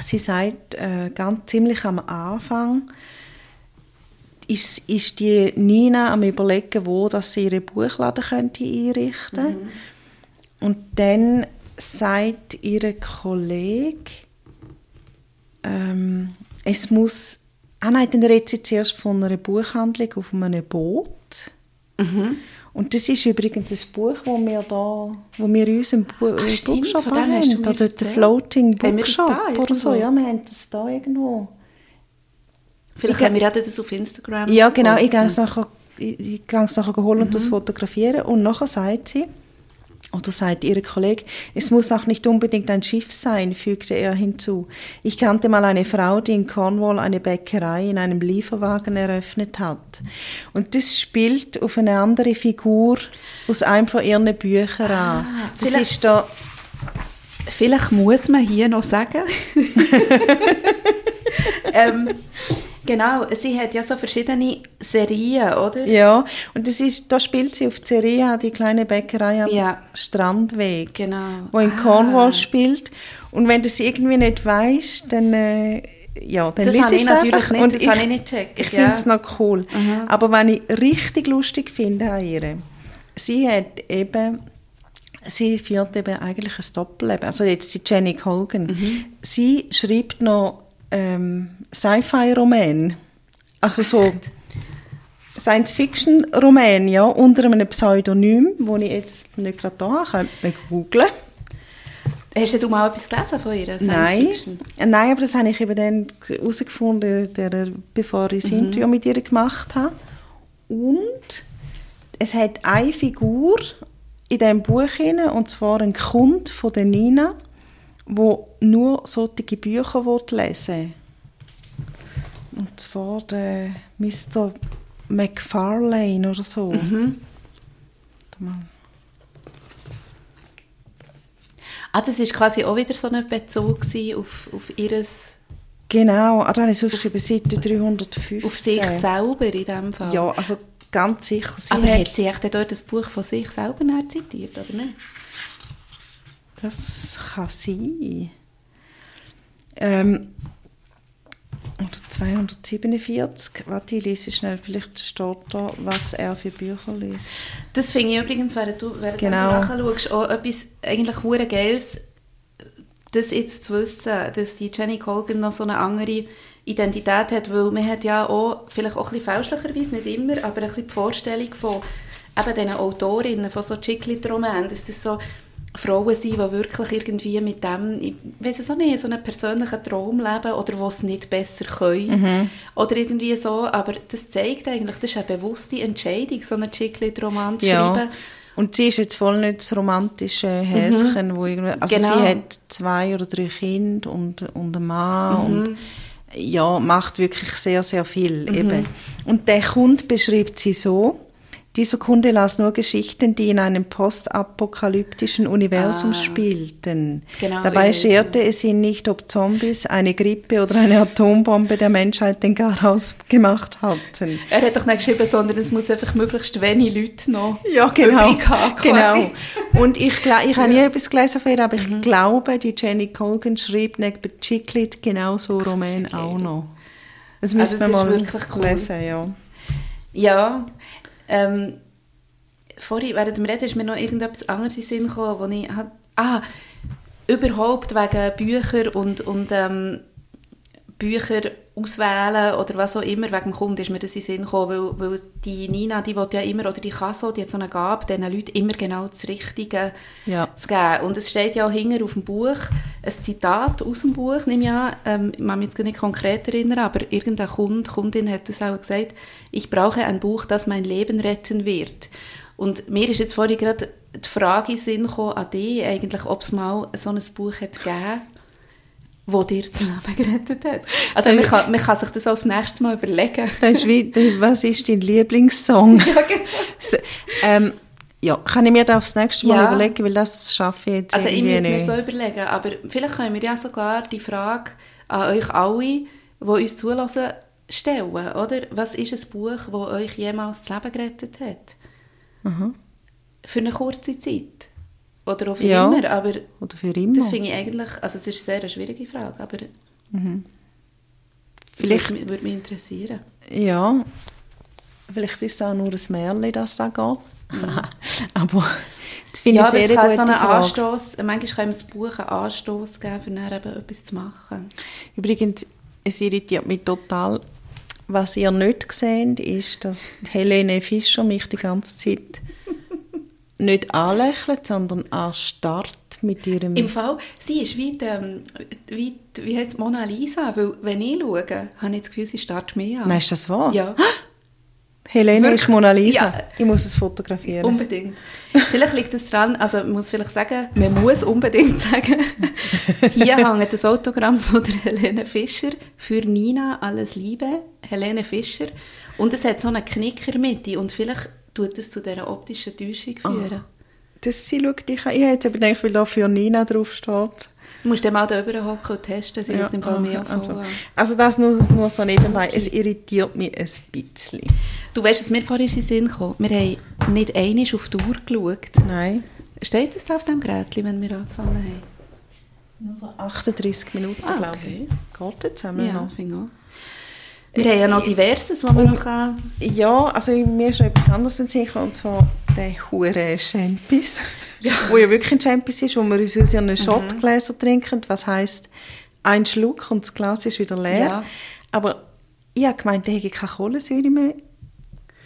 sie sagt äh, ganz ziemlich am Anfang, ist, ist die Nina am überlegen, wo dass sie ihre Buchladen könnte einrichten Und dann sagt ihre Kollege, ähm, es muss, ah nein, dann redet sie zuerst von einer Buchhandlung auf einem Boot. Und das ist übrigens ein Buch, wo wir da, wo wir in unserem Bu äh, stimmt, Bookshop von dem hast du haben, oder der. Floating Haben das Bookshop oder so. Ja, wir haben das da irgendwo. Vielleicht Ich- können wir das auf Instagram Ja, genau. Ich gehe posten. es nachher, ich, ich gehe es nachher holen und das fotografieren. Und nachher sagt sie, oder sagt ihre Kollege, es muss auch nicht unbedingt ein Schiff sein, fügte er hinzu. Ich kannte mal eine Frau, die in Cornwall eine Bäckerei in einem Lieferwagen eröffnet hat. Und das spielt auf eine andere Figur aus einem von ihren Büchern an. Das ist da, Vielleicht muss man hier noch sagen. ähm, genau, sie hat ja so verschiedene Serien, oder? ja, und das ist, da spielt sie auf Ceria, die kleine Bäckerei am Ja. Strandweg. Genau. wo in Ah. Cornwall spielt. Und wenn du es irgendwie nicht weißt, dann, äh, ja, dann Das ich es natürlich nicht, Und das ich, habe ich nicht gecheckt, Ich ja. finde es noch cool. Aber was ich richtig lustig finde an ihr, sie hat eben, sie führt eben eigentlich ein Doppelleben. Also jetzt die Jenny Colgan. Mhm. Sie schreibt noch ähm, Sci-Fi-Roman. Also so Science-Fiction-Roman, ja, unter einem Pseudonym, wo ich jetzt nicht gerade da habe, könnte man googlen. Hast du mal etwas gelesen von ihr? Science Nein, nein, aber das habe ich eben dann herausgefunden, der, bevor ich das Mhm. Interview mit ihr gemacht habe. Und es hat eine Figur in diesem Buch hinein, und zwar ein Kund von der Nina, wo nur solche Bücher will lesen Und zwar der Mr. McFarlane oder so. Mhm. Ah, das war quasi auch wieder so ein Bezug auf, auf, ihres, Genau, ah, da habe ich sonst geschrieben, Seite 315. auf sich selber in dem Fall. Ja, also ganz sicher. Sie Aber hat, hat sie echt dort das Buch von sich selber zitiert, oder nicht? Das kann sein. Ähm, oder 247. Warte, ich lese schnell. Vielleicht steht da, was er für Bücher liest. Das finde ich übrigens, während du, während Genau. du nachschaust, auch etwas eigentlich hure Geiles, das jetzt zu wissen, dass die Jenny Colgan noch so eine andere Identität hat, weil man hat ja auch, vielleicht auch ein bisschen fälschlicherweise, nicht immer, aber ein bisschen die Vorstellung von eben diesen Autorinnen, von so Chicklit-Romanen, dass das so Frauen sind, die wirklich irgendwie mit dem, ich weiß es auch nicht, so einen persönlichen Traum leben oder die es nicht besser können. Oder irgendwie so, aber das zeigt eigentlich, das ist eine bewusste Entscheidung, so einen Chicklit-Roman zu schreiben. Und sie ist jetzt voll nicht das romantische Häschen, wo irgendwie, also Genau. sie hat zwei oder drei Kinder und, und einen Mann und ja, macht wirklich sehr, sehr viel eben. Und der Kunde beschreibt sie so, dieser Kunde las nur Geschichten, die in einem postapokalyptischen Universum Ah. spielten. Genau, Dabei ja, scherte es ihn nicht, ob Zombies, eine Grippe oder eine Atombombe der Menschheit den Garaus gemacht hatten. Er hat doch nicht geschrieben, sondern es muss einfach möglichst wenig Leute noch Ja, genau. haben, genau. Und ich, ich habe nie etwas gelesen von ihr, aber ich glaube, die Jenny Colgan schreibt neben Chiclet genauso Roman auch noch. Das müssen Also, wir mal wirklich cool. lesen, ja. Ja, ähm, vorhin, während dem Reden ist mir noch irgendetwas anderes in den Sinn gekommen, wo ich, ah, überhaupt wegen Bücher und, und ähm, Bücher auswählen oder was auch immer, wegen dem Kunden ist mir das in den Sinn gekommen, weil, weil die Nina, die will ja immer, oder die Kasso, die hat so eine Gabe, diesen Leuten immer genau das Richtige Ja. zu geben. Und es steht ja auch hinten auf dem Buch ein Zitat aus dem Buch, nehme ich an. Ähm, ich kann mich jetzt nicht konkret erinnern, aber irgendein Kunde, Kundin hat das auch gesagt, ich brauche ein Buch, das mein Leben retten wird. Und mir ist jetzt vorhin gerade die Frage in den Sinn gekommen an dich, eigentlich, ob es mal so ein Buch hat gegeben wo dir das Leben gerettet hat. Also man kann, man kann sich das auf nächstes Mal überlegen. Das ist wie, was ist dein Lieblingssong? So, ähm, ja, kann ich mir das aufs nächste Mal Ja. überlegen, weil das schaffe ich jetzt Also ich müsste mir so überlegen, aber vielleicht können wir ja sogar die Frage an euch alle, die uns zulassen, stellen, oder? Was ist ein Buch, das euch jemals das Leben gerettet hat? Für eine kurze Zeit? Oder auch für Ja. immer? Aber Oder für immer. das finde ich eigentlich, also es ist eine sehr schwierige Frage, aber Vielleicht- das würde, mich- würde mich interessieren. Ja, vielleicht ist es auch nur ein Märchen, das da geht. aber das finde Ja, ich aber sehr es kann so einen Frage. Anstoß, manchmal kann einem das Buch einen Anstoß geben, für dann eben etwas zu machen. Übrigens, es irritiert mich total. Was ihr nicht seht, ist, dass Helene Fischer mich die ganze Zeit nicht anlächelt, sondern anstarrt mit ihrem... Im Fall, sie ist wie, die, ähm, wie, die- wie heißt Mona Lisa, weil wenn ich schaue, habe ich das Gefühl, sie starrt mich an. Nein, ist das wahr? Ja, Helene Wirklich? ist Mona Lisa. Ja. Ich muss es fotografieren. unbedingt. vielleicht liegt es daran, also man muss vielleicht sagen, man muss unbedingt sagen, hier hängt das Autogramm von der Helene Fischer für Nina, alles Liebe, Helene Fischer. Und es hat so einen Knicker Mitte und vielleicht tut es zu dieser optischen Täuschung führen. Das sie schaut dich an. Ich hätte jetzt aber gedacht, weil da für Nina draufsteht. Du musst dann mal da oben hocken und testen, sie ja, im Fall mehr aha, also, also. also das nur, nur so nebenbei. Es irritiert mich ein bisschen. Du weißt, was mir vorhin in den Sinn kam? Wir haben nicht einmal auf die Uhr geschaut. Nein. Steht das da auf dem Gerät, wenn wir angefangen haben? Nur vor 38 Minuten, Ah, glaube okay. ich. Geht jetzt haben wir Ja, noch. Wir haben ja noch diverses, was wir noch kann. Ja, also mir ist noch etwas anderes in gekommen, und zwar der hure Champis, wo ja wirklich ein Champis ist, wo wir uns aus Mhm. ihren Schottgläser trinken, was heisst, ein Schluck und das Glas ist wieder leer. Ja. Aber ich habe gemeint, der hätte keine Kohlensäure mehr,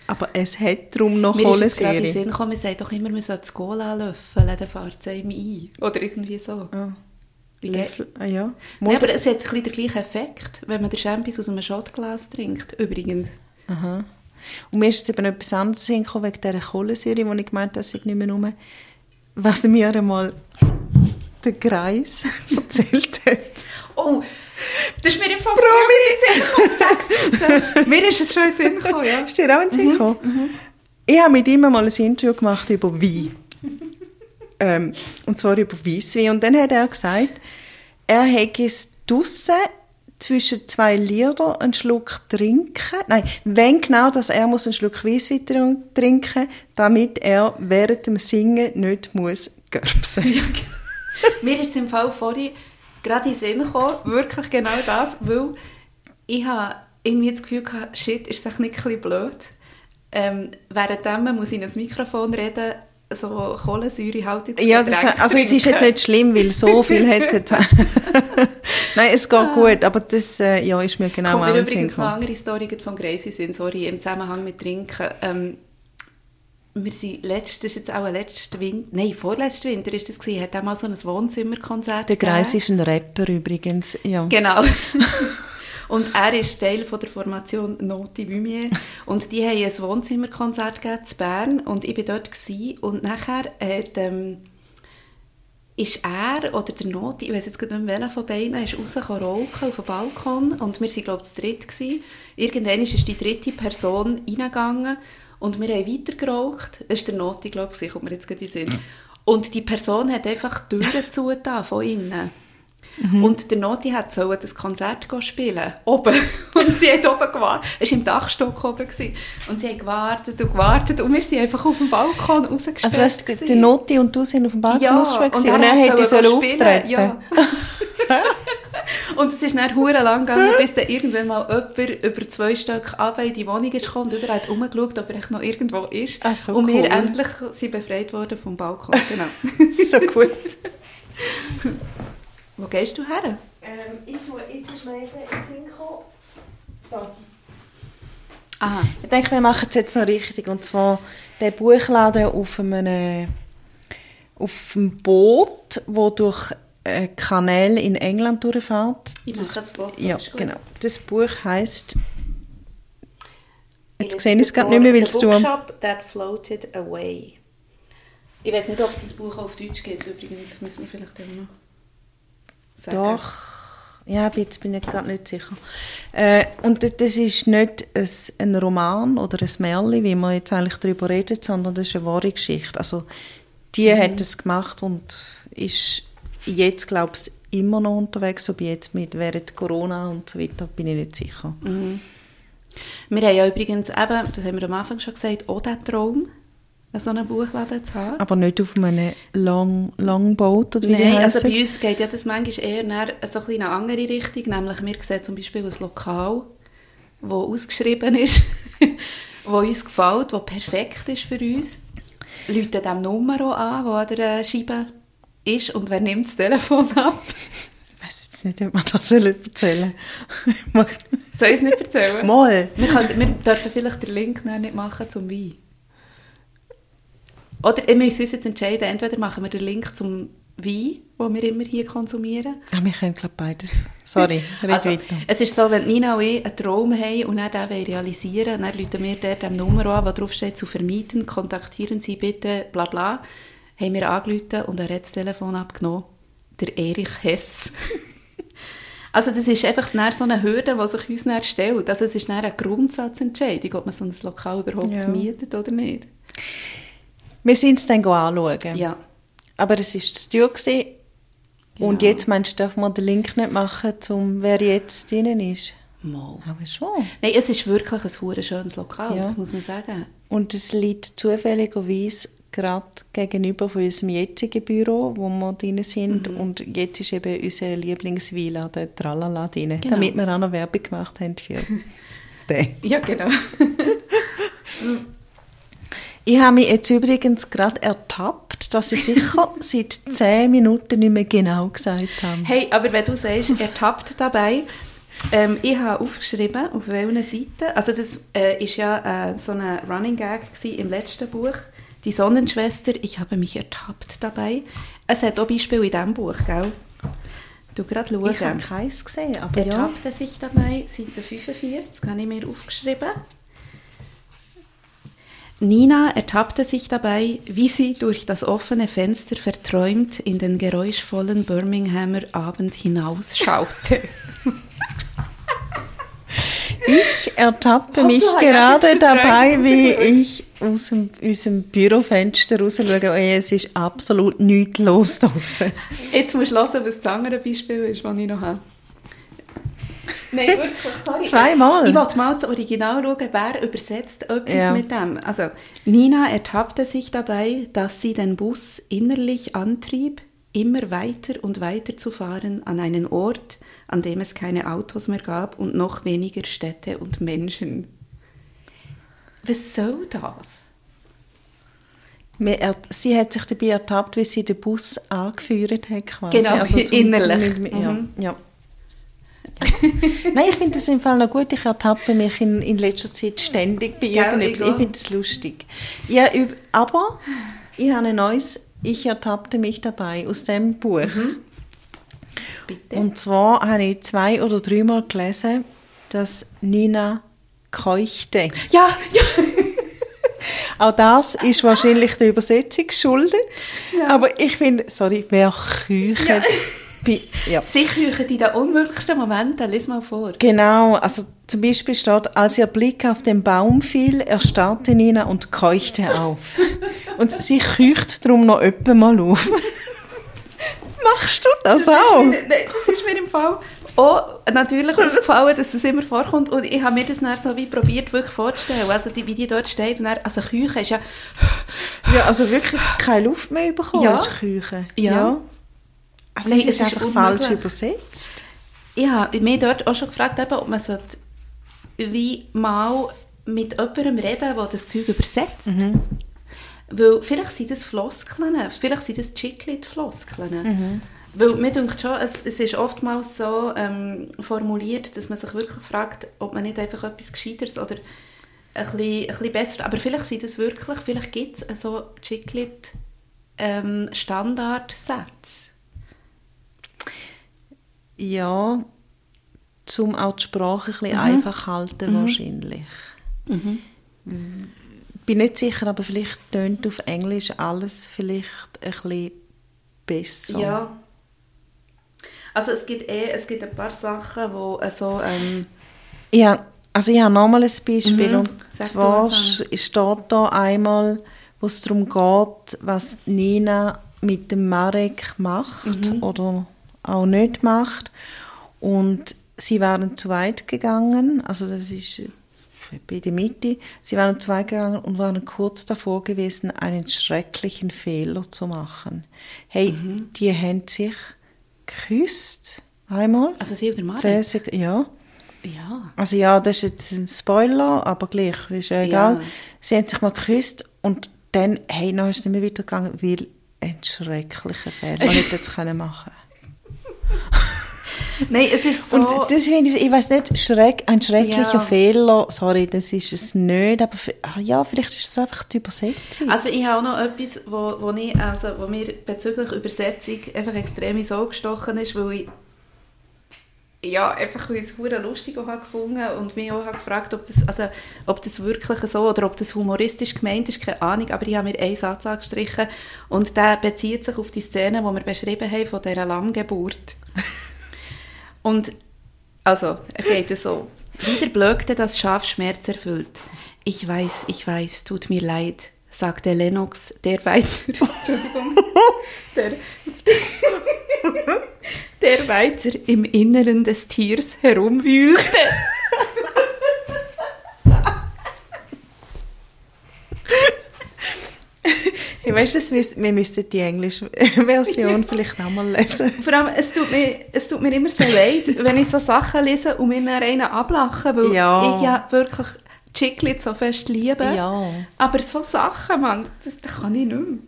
aber es hat darum noch Mir ist jetzt gerade in den Kohlensäure. Sinn gekommen, man sagt doch immer, man soll das Cola löffeln, dann fährt es einem ein. Oder irgendwie so. Ah, Wie Löffel, ah, ja. Nein, aber es hat ein bisschen den gleichen Effekt, wenn man den Champis aus einem Schottglas trinkt. Übrigens. Aha. Und mir ist jetzt eben etwas anderes hingekommen, wegen dieser Kohlensäure, wo ich gemeint habe, dass ich nicht mehr nur, was mir einmal der Kreis erzählt hat. Oh, das ist mir im Fall Promi! Mir ist es schon in Sinn gekommen, ja. Ist dir auch in Sinn gekommen? Ich habe mit ihm mal ein Interview gemacht über Wein. ähm, und zwar über Weisswein. Und dann hat er gesagt, er hätte es draussen zwischen zwei Lieder einen Schluck trinken. Nein, wenn genau, dass er muss einen Schluck Weisswein trin- trinken, damit er während dem Singen nicht muss görbsen. Mir ist im Fall vorhin gerade in den Sinn gekommen, wirklich genau das, weil ich habe irgendwie das Gefühl gehabt, shit, ist das nicht ein bisschen blöd? Ähm, währenddem muss ich in ein Mikrofon reden, so Kohlensäurehaltung Ja, das, also es ist jetzt nicht schlimm, weil so viel hat es jetzt... Nein, es geht ah. gut, aber das äh, ja, ist mir genau Kommt mir übrigens noch eine andere Story von Gracie sind, sorry, im Zusammenhang mit Trinken. Ähm, wir sind letzt, das ist jetzt auch ein letzter Winter, nein, vorletzter Winter ist das gewesen, hat auch mal so ein Wohnzimmerkonzert Der Greis ist ein Rapper übrigens, ja. Genau. und er ist Teil von der Formation Noti Vumier und die haben ein Wohnzimmerkonzert gegeben in Bern und ich war dort gewesen. und nachher hat, ähm, ist er oder der Noti, ich weiß jetzt nicht mehr welcher von beiden, ist rausgekommen auf dem Balkon und wir waren glaube ich zu dritt gewesen. Irgendwann ist die dritte Person reingegangen und wir haben weiter geraucht. Das ist der Noti, glaube ich, kommt mir jetzt gerade in den Sinn. Und die Person hat einfach die Türen zugetan von innen. Mhm. Und der Noti hat so das Konzert spielen, oben. Und sie hat oben gewartet. Es war im Dachstock oben. Gewesen. Und sie hat gewartet und gewartet. Und wir sind einfach auf dem Balkon rausgestellt. Also weißt, der Noti und du sind auf dem Balkon ja, rausgestellt und, und er hätte so auftreten ja. Und es ist dann hure lang gegangen, bis dann irgendwann mal jemand über zwei Stück runter in die Wohnung ist gekommen und überall hat umgeschaut, ob er noch irgendwo ist. Ach, so und cool. wir endlich sind befreit worden vom Balkon. Genau. so gut. Wo gehst du her? Ähm, ich suche, jetzt ist mir eben in Sinn gekommen. Da. Aha. Ich denke, wir machen es jetzt noch richtig. Und zwar den Buchladen auf einem, auf einem Boot, wo durch Kanal in England durchfährt. Ich das, das Foto, ja, genau. Das Buch heisst Jetzt sehe ich es gerade nicht mehr, weil es du... Bookshop that floated away. Ich weiß nicht, ob es das Buch auf Deutsch gibt, übrigens. Müssen wir vielleicht auch noch sagen. Doch. Ja, jetzt bin ich gerade nicht sicher. Äh, und das ist nicht ein, Roman oder ein Märchen, wie man jetzt eigentlich darüber redet, sondern das ist eine wahre Geschichte. Also, die mhm. hat es gemacht und ist jetzt, glaube ich, immer noch unterwegs, wie jetzt mit während Corona und so weiter, bin ich nicht sicher. Mhm. Wir haben ja übrigens eben, das haben wir am Anfang schon gesagt, auch den Traum, so einen Buchladen zu haben. Aber nicht auf einem Long, Longboat, oder wie Nein, also bei uns geht ja das manchmal eher so ein in eine andere Richtung, nämlich wir sehen zum Beispiel ein Lokal, das ausgeschrieben ist, wo uns gefällt, das perfekt ist für uns. Leute dem Nummer an, wo an der Scheibe ist und wer nimmt das Telefon ab? Ich weiß jetzt nicht, ob man das erzählen soll. soll ich es nicht erzählen? Mal. Wir, können, wir dürfen vielleicht den Link nicht machen zum Wein. Oder wir müssen uns jetzt entscheiden, entweder machen wir den Link zum Wein, den wir immer hier konsumieren. Ja, wir können glaube beides. Sorry, also, Es ist so, wenn Nina und ich einen Traum haben und dann den realisieren dann rufen wir dort eine Nummer an, wo drauf steht, zu vermieten, kontaktieren Sie bitte, bla bla haben wir angerufen und er hat das Telefon abgenommen. Der Erich Hess. also das ist einfach so eine Hürde, die sich uns dann stellt. Also es ist eine Grundsatzentscheidung, ob man so ein Lokal überhaupt ja. mietet oder nicht. Wir sind es dann anschauen. Ja. Aber es war zu teuer. Gewesen. Und jetzt meinst du, darf man den Link nicht machen, um wer jetzt drinnen ist? Mal. Aber schon. Nein, es ist wirklich ein schönes Lokal, ja. das muss man sagen. Und es liegt zufälligerweise gerade gegenüber von unserem jetzigen Büro, wo wir drin sind. Mhm. Und jetzt ist eben unser Lieblingsvilla, der Tralala, drin, genau. damit wir auch noch Werbung gemacht haben für den. Ja, genau. ich habe mich jetzt übrigens gerade ertappt, dass ich sicher seit zehn Minuten nicht mehr genau gesagt habe. Hey, aber wenn du sagst, ertappt dabei, ähm, ich habe aufgeschrieben, auf welchen Seiten, also das äh, ist ja äh, so ein Running Gag im letzten Buch, die Sonnenschwester, ich habe mich ertappt dabei. Es hat auch Beispiele in diesem Buch, gell? Du gerade schauen. Ich habe keins gesehen, aber Ertappte ja. sich dabei, Seite 45, habe ich mir aufgeschrieben. Nina ertappte sich dabei, wie sie durch das offene Fenster verträumt in den geräuschvollen Birminghamer Abend hinausschaute. Ich ertappe mich gerade dabei, wie ich aus dem, unserem Bürofenster raus schaue. Oh, es ist absolut nichts los draussen. Jetzt musst du hören, was das andere Beispiel ist, das ich noch habe. Nein, wirklich, sorry. Zweimal? Ich wollte mal das Original schauen, wer übersetzt etwas ja. mit dem. Also, Nina ertappte sich dabei, dass sie den Bus innerlich antrieb, immer weiter und weiter zu fahren an einen Ort, an dem es keine Autos mehr gab und noch weniger Städte und Menschen. Was soll das? Sie hat sich dabei ertappt, wie sie den Bus angeführt hat. Quasi. Genau, also zum, innerlich. Zum, ja, mhm. ja. Nein, ich finde das im Fall noch gut. Ich ertappe mich in, in letzter Zeit ständig bei irgendetwas. Ich finde es lustig. Ja, aber ich habe ein neues «Ich ertappte mich dabei» aus dem Buch. Mhm. Bitte. Und zwar habe ich zwei oder dreimal gelesen, dass Nina keuchte. Ja, ja. Auch das ist wahrscheinlich der Übersetzung geschuldet. Ja. Aber ich finde, sorry, wer küche. Ja. Bei, ja. Sie küchen in den unmöglichsten Momenten. Lies mal vor. Genau, also zum Beispiel steht, als ihr Blick auf den Baum fiel, erstarrte Nina und keuchte auf. und sie kücht darum noch öppe mal auf. Machst du das, das auch? Ist mir, nein, das ist mir im Fall auch natürlich aufgefallen, dass das immer vorkommt und ich habe mir das dann so wie probiert wirklich vorzustellen, also die, wie die dort steht und dann, also Küche ist ja... Ja, also wirklich keine Luft mehr bekommen ja. ist Küche. Ja. ja. Also Nein, es ist einfach unmöglich. falsch übersetzt. Ich habe mich dort auch schon gefragt, eben, ob man so wie mal mit jemandem reden der das Zeug übersetzt. Mhm. Weil vielleicht sind das Floskeln, vielleicht sind das Chiclet-Floskeln. Mhm. Weil mir denkt schon, es, es ist oftmals so ähm, formuliert, dass man sich wirklich fragt, ob man nicht einfach etwas Gescheiteres oder ein bisschen, ein bisschen besser, aber vielleicht sind es wirklich, vielleicht gibt es so Chiclet ähm. Ja, zum auch die Sprache ein bisschen mhm. einfach halten mhm. wahrscheinlich. Mhm. Bin nicht sicher, aber vielleicht tönt auf Englisch alles vielleicht ein bisschen besser. Ja. Also es gibt eh, es gibt ein paar Sachen, wo so ähm ja, also ich habe nochmal ein Beispiel mhm. und Sag zwar steht da einmal, wo es darum geht, was Nina mit dem Marek macht mhm. oder auch nicht macht und sie waren zu weit gegangen, also das ist bei der Mitte, sie waren zu weit gegangen und waren kurz davor gewesen, einen schrecklichen Fehler zu machen. Hey, mhm. die haben sich geküsst, einmal. Also sie oder Marek? Ja. Ja. Also ja, das ist jetzt ein Spoiler, aber gleich, das ist ja egal. Ja. Sie haben sich mal geküsst und dann, hey, dann ist es nicht mehr weitergegangen, weil ein schrecklicher Fehler hätte jetzt können machen Nein, es ist so... Und das finde ich, ich weiß nicht, schreck, ein schrecklicher ja. Fehler, sorry, das ist es nicht, aber ah ja, vielleicht ist es einfach die Übersetzung. Also ich habe auch noch etwas, wo, wo, ich, also, wo mir bezüglich Übersetzung einfach extrem ins Auge gestochen ist, weil ich ja, einfach weil ich es lustig habe gefunden und mich auch gefragt, ob das, also, ob das wirklich so oder ob das humoristisch gemeint ist, keine Ahnung, aber ich habe mir einen Satz angestrichen und der bezieht sich auf die Szene, die wir beschrieben haben von dieser Langgeburt. Und also, er geht so. Wieder blökte das Schaf Schmerz erfüllt. Ich weiß, ich weiß, tut mir leid, sagte Lennox, der weiter, der, der weiter im Inneren des Tiers herumwühlte. Ich weiss, wir müssten die englische Version vielleicht nochmal lesen. Vor allem, es tut, mir, es tut mir immer so leid, wenn ich so Sachen lese und mir dann einen ablachen, weil ja. ich ja wirklich Chiclet so fest liebe. Ja. Aber so Sachen, Mann, das, das kann ich nicht mehr.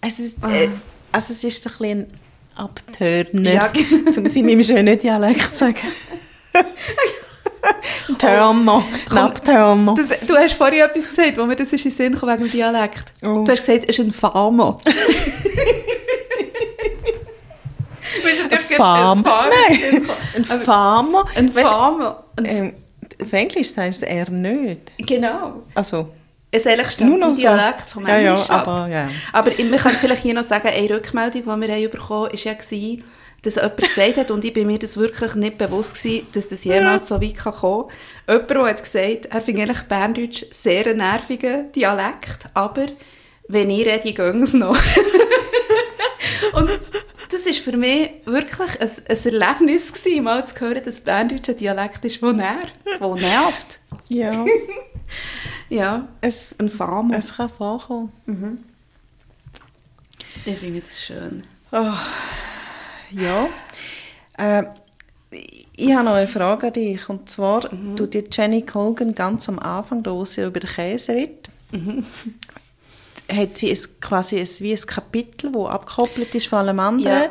Es ist, ah. äh, also es ist so ein bisschen Abtörner, ja. um es in meinem schönen Dialekt zu sagen. Thermo, knapp Thermo. Du, hast vorhin etwas gesagt, wo mir das ist in den Sinn kam wegen dem Dialekt. Oh. Du hast gesagt, es ist ein Famo. ein Farm. Nein, ein Farmer. Ein Farmer. Ähm, auf Englisch sagst du eher nicht. Genau. Also. Es ist eigentlich stimmt ein Dialekt so. vom Englisch ja, ja, aber, ja. aber man kann vielleicht hier noch sagen, eine Rückmeldung, die wir bekommen haben, war ja, dass jemand gesagt hat, und ich bin mir das wirklich nicht bewusst gewesen, dass das jemals so weit kommen kann. Jemand hat gesagt, er findet eigentlich Berndeutsch sehr einen nervigen Dialekt, aber wenn ich rede, geht es noch. und das war für mich wirklich ein, ein Erlebnis gewesen, mal zu hören, dass Berndeutsch ein Dialekt ist, der nervt. Der nervt. Ja. ja, es, ein Farmer. Es kann vorkommen. Mhm. Ich finde das schön. Oh, ja. Äh, ich habe noch eine Frage an dich. Und zwar, mhm. du die Jenny Colgan ganz am Anfang, da wo sie über den Käse redet, mhm. hat sie es quasi ein, wie ein Kapitel, das abgekoppelt ist von allem anderen, ja.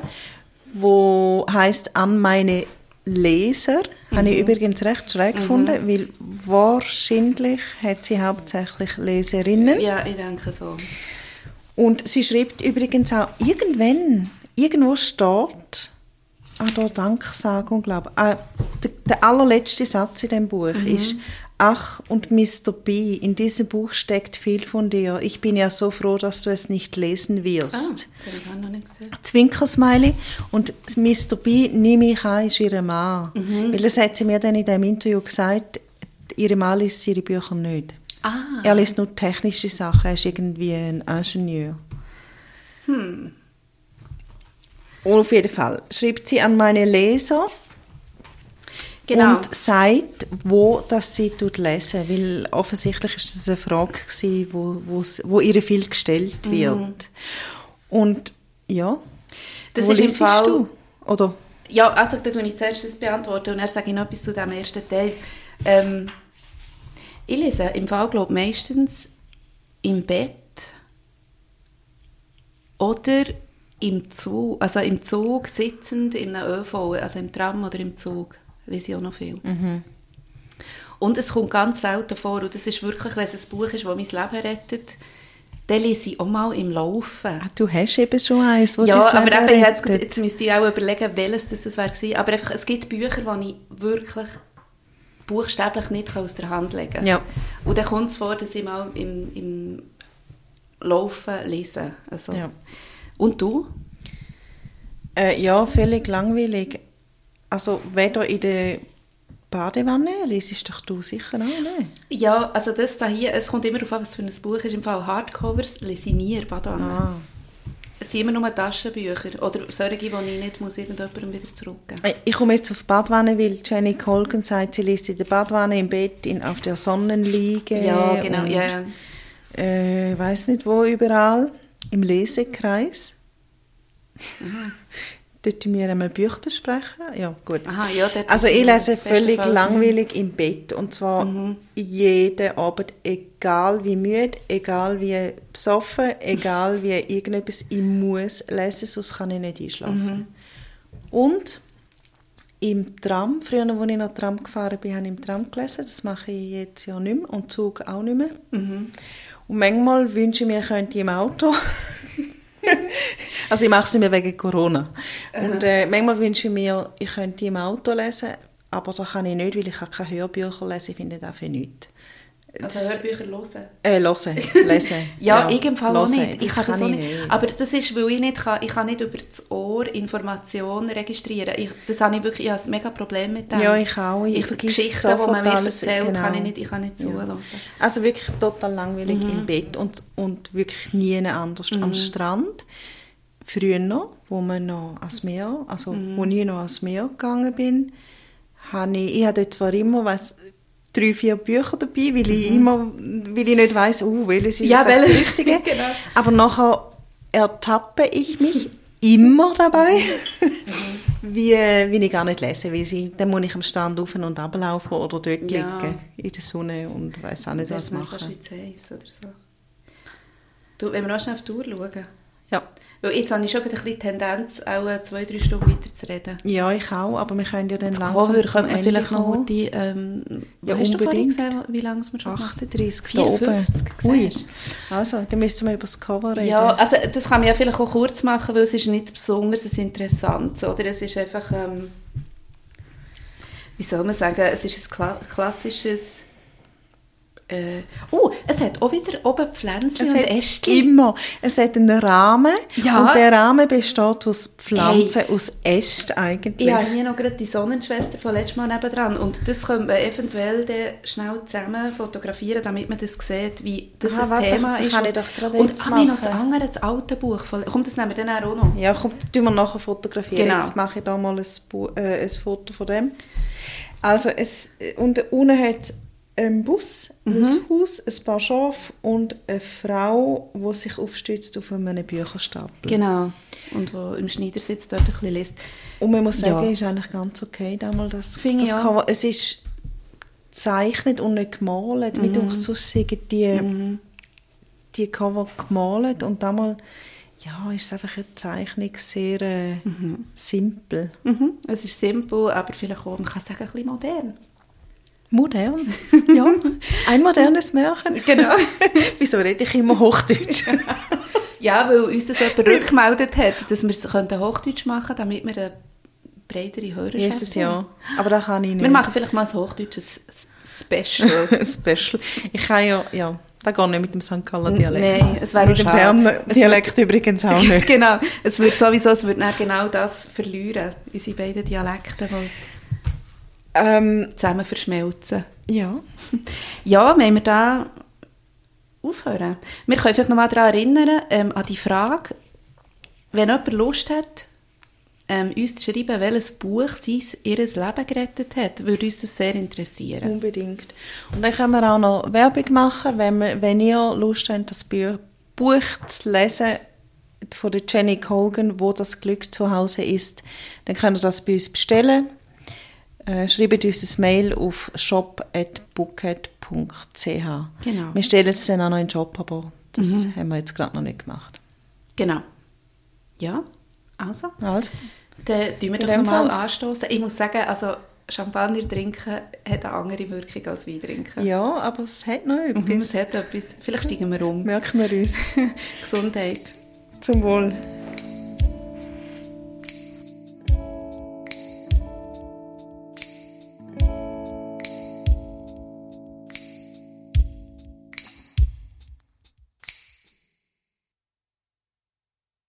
wo heißt an meine Leser. Mhm. Habe ich übrigens recht schräg mhm. gefunden, weil wahrscheinlich hat sie hauptsächlich Leserinnen. Ja, ich denke so. Und sie schreibt übrigens auch, irgendwann, irgendwo steht, ah, da Danksagung, glaube ich, ah, der, der, allerletzte Satz in dem Buch mhm. ist, Ach, und Mr. B, in diesem Buch steckt viel von dir. Ich bin ja so froh, dass du es nicht lesen wirst. Ah, das habe ich noch nicht gesehen. Zwinkersmiley. Und Mr. B, nehme ich an, ist ihre Mann. Mhm. Weil das hat sie mir dann in dem Interview gesagt, ihre Mann liest ihre Bücher nicht. Ah. Er liest nur technische Sachen, er ist irgendwie ein Ingenieur. Hm. Und auf jeden Fall schreibt sie an meine Leser, Genau. Und sagt, wo das sie lesen weil offensichtlich ist das eine Frage gewesen, wo, wo ihr viel gestellt mhm. wird. Mhm. Und ja, das wo ist im Fall, du? Oder? Ja, also da tue ich zuerst das beantworten und dann sage ich noch etwas zu dem ersten Teil. Ähm, ich lese im Fall, glaube meistens im Bett oder im Zug, also im Zug sitzend, in einem ÖV, also im Tram oder im Zug lese ich auch noch viel. Mhm. Und es kommt ganz selten vor, und das ist wirklich, wenn es ein Buch ist, das mein Leben rettet, dann lese ich auch mal im Laufen. Ah, du hast eben schon eins, wo Ja, aber eben, jetzt, jetzt müsste ich auch überlegen, welches das, das wäre Aber einfach, es gibt Bücher, die ich wirklich buchstäblich nicht aus der Hand legen kann. Ja. Und dann kommt es vor, dass ich mal im, im Laufen lese. Also. Ja. Und du? Äh, ja, völlig langweilig. Also weder in der Badewanne lesest doch du sicher auch, ne? Ja, also das da hier, es kommt immer darauf an, was für ein Buch ist. Im Fall Hardcovers lese ich nie in der Badewanne. Ah. Es sind immer nur Taschenbücher oder solche, die ich nicht muss irgendjemandem wieder zurückgeben muss. Ich komme jetzt auf die Badewanne, weil Jenny Colgan sagt, sie liest in der Badewanne im Bett in, auf der Sonnenliege. Ja, genau, und, ja, ja. Äh, weiß nicht wo überall, im Lesekreis. Mhm. Dort wir einmal Bücher besprechen. Ja, gut. Aha, ja, also ich lese völlig langweilig im Bett. Und zwar mhm. jeden Abend, egal wie müde, egal wie besoffen, egal wie irgendetwas. Ich muss lesen, sonst kann ich nicht einschlafen. Mhm. Und im Tram, früher, als ich noch Tram gefahren bin, habe ich im Tram gelesen. Das mache ich jetzt ja nicht mehr. Und Zug auch nicht mehr. Mhm. Und manchmal wünsche ich mir, ich könnte im Auto also ich mache es nicht mehr wegen Corona. Und äh, manchmal wünsche ich mir, ich könnte im Auto lesen, aber das kann ich nicht, weil ich keine Hörbücher lesen. Ich finde das für nichts. Also Hörbücher hören? Äh, hören, lesen. ja, ja, ich im Fall auch nicht. Ich kann das auch nicht. nicht. Aber das ist, weil ich nicht kann, ich kann nicht über das Ohr Informationen registrieren. Ich, das habe ich wirklich, ich habe ein mega Problem mit dem. Ja, ich auch. Ich, ich Geschichten, die man mir erzählt, genau. kann ich nicht, ich kann nicht ja. zulassen. Also wirklich total langweilig mhm. im Bett und, und wirklich nie anders. Mhm. Am Strand, früher noch, wo, man noch ans Meer, also mhm. wo ich noch ans Meer gegangen bin, habe ich, ich habe dort zwar immer, weiss, drei, vier Bücher dabei, weil ich mhm. immer, weil ich nicht weiss, uh, welches ist ja, jetzt das Richtige. genau. Aber nachher ertappe ich mich immer dabei, mhm. wie, wie ich gar nicht lese, weil sie, dann muss ich am Strand auf und ablaufen oder dort ja. liegen in der Sonne und weiß auch nicht, was machen. Das oder so. Du, wenn wir noch schnell auf die Uhr schauen. Ja. Weil jetzt habe ich schon ein bisschen Tendenz, auch zwei, drei Stunden weiter zu reden. Ja, ich auch, aber wir können ja dann das langsam Cover zum Ende vielleicht noch die, ähm, ja, hast unbedingt. gesehen, wie lange wir schon 38, 54, Ui. Also, dann müssen wir über das Cover reden. Ja, also das kann man ja vielleicht auch kurz machen, weil es ist nicht besonders interessant, oder? Es ist einfach, ähm, wie soll man sagen, es ist ein klassisches äh, oh, es hat auch wieder oben Pflänzchen und Ästchen. Immer. Es hat einen Rahmen ja. und der Rahmen besteht aus Pflanzen, hey. aus Ästen eigentlich. Ich habe hier noch gerade die Sonnenschwester von letztem Mal nebendran und das könnte man eventuell schnell zusammen fotografieren, damit man das sieht, wie das Aha, ein warte, Thema ist. Kann ich doch gerade und habe noch das andere, das alte Buch. Von, kommt das nehmen wir dann auch noch? Ja, kommt, tun wir nachher fotografieren. Genau. Jetzt mache ich da mal ein, äh, ein Foto von dem. Also es, und unten hat ein Bus, ein Haus, ein paar Schafe und eine Frau, die sich aufstützt auf einem Bücherstapel. Genau. Und wo im Schneidersitz dort ein bisschen liest. Und man muss sagen, Ja. ist eigentlich ganz okay, damals das, Finde das. Cover. Es ist gezeichnet und nicht gemalt. Mhm. Wie du sonst sagen, die, die Cover gemalt und damals ja, ist es einfach eine Zeichnung sehr äh, simpel. Mhm. Es ist simpel, aber vielleicht auch, man kann sagen, ein bisschen modern. Modern. ja, ein modernes Märchen. Genau. Wieso rede ich immer Hochdeutsch? Ja, weil uns das jemand rückgemeldet hat, dass wir es Hochdeutsch machen könnten, damit wir eine breitere Hörerschaft Jesus, haben. ja. Aber das kann ich nicht. Wir machen vielleicht mal ein hochdeutsches Special. Special. Ich kann ja, ja, das geht nicht mit dem St. Galler Dialekt. Nein, es wäre Mit dem. Berner Dialekt übrigens auch nicht. genau. Es wird sowieso, es wird genau das verlieren, unsere beiden Dialekte, die Ähm, zusammen verschmelzen. ja. Ja, wollen wir da aufhören? Wir können vielleicht noch mal daran erinnern, ähm, an die Frage, wenn jemand Lust hat, ähm, uns zu schreiben, welches Buch sein ihr Leben gerettet hat, würde uns das sehr interessieren. Unbedingt. Und dann können wir auch noch Werbung machen, wenn, wir, wenn ihr Lust habt, das Buch zu lesen von der Jenny Colgan, wo das Glück zu Hause ist, dann könnt ihr das bei uns bestellen. Äh, schreibt uns ein Mail auf shop.bookhead.ch. Genau. Wir stellen es dann auch noch in den Shop, aber das haben wir jetzt gerade noch nicht gemacht. Genau. Ja, also, Also, dann tun wir doch dem noch mal Fall. anstoßen. Ich muss sagen, also Champagner trinken hat eine andere Wirkung als Wein trinken. ja, aber es hat noch Mhm, etwas. Es hat etwas. Vielleicht steigen wir um. Merken wir uns. Gesundheit. Zum Wohl.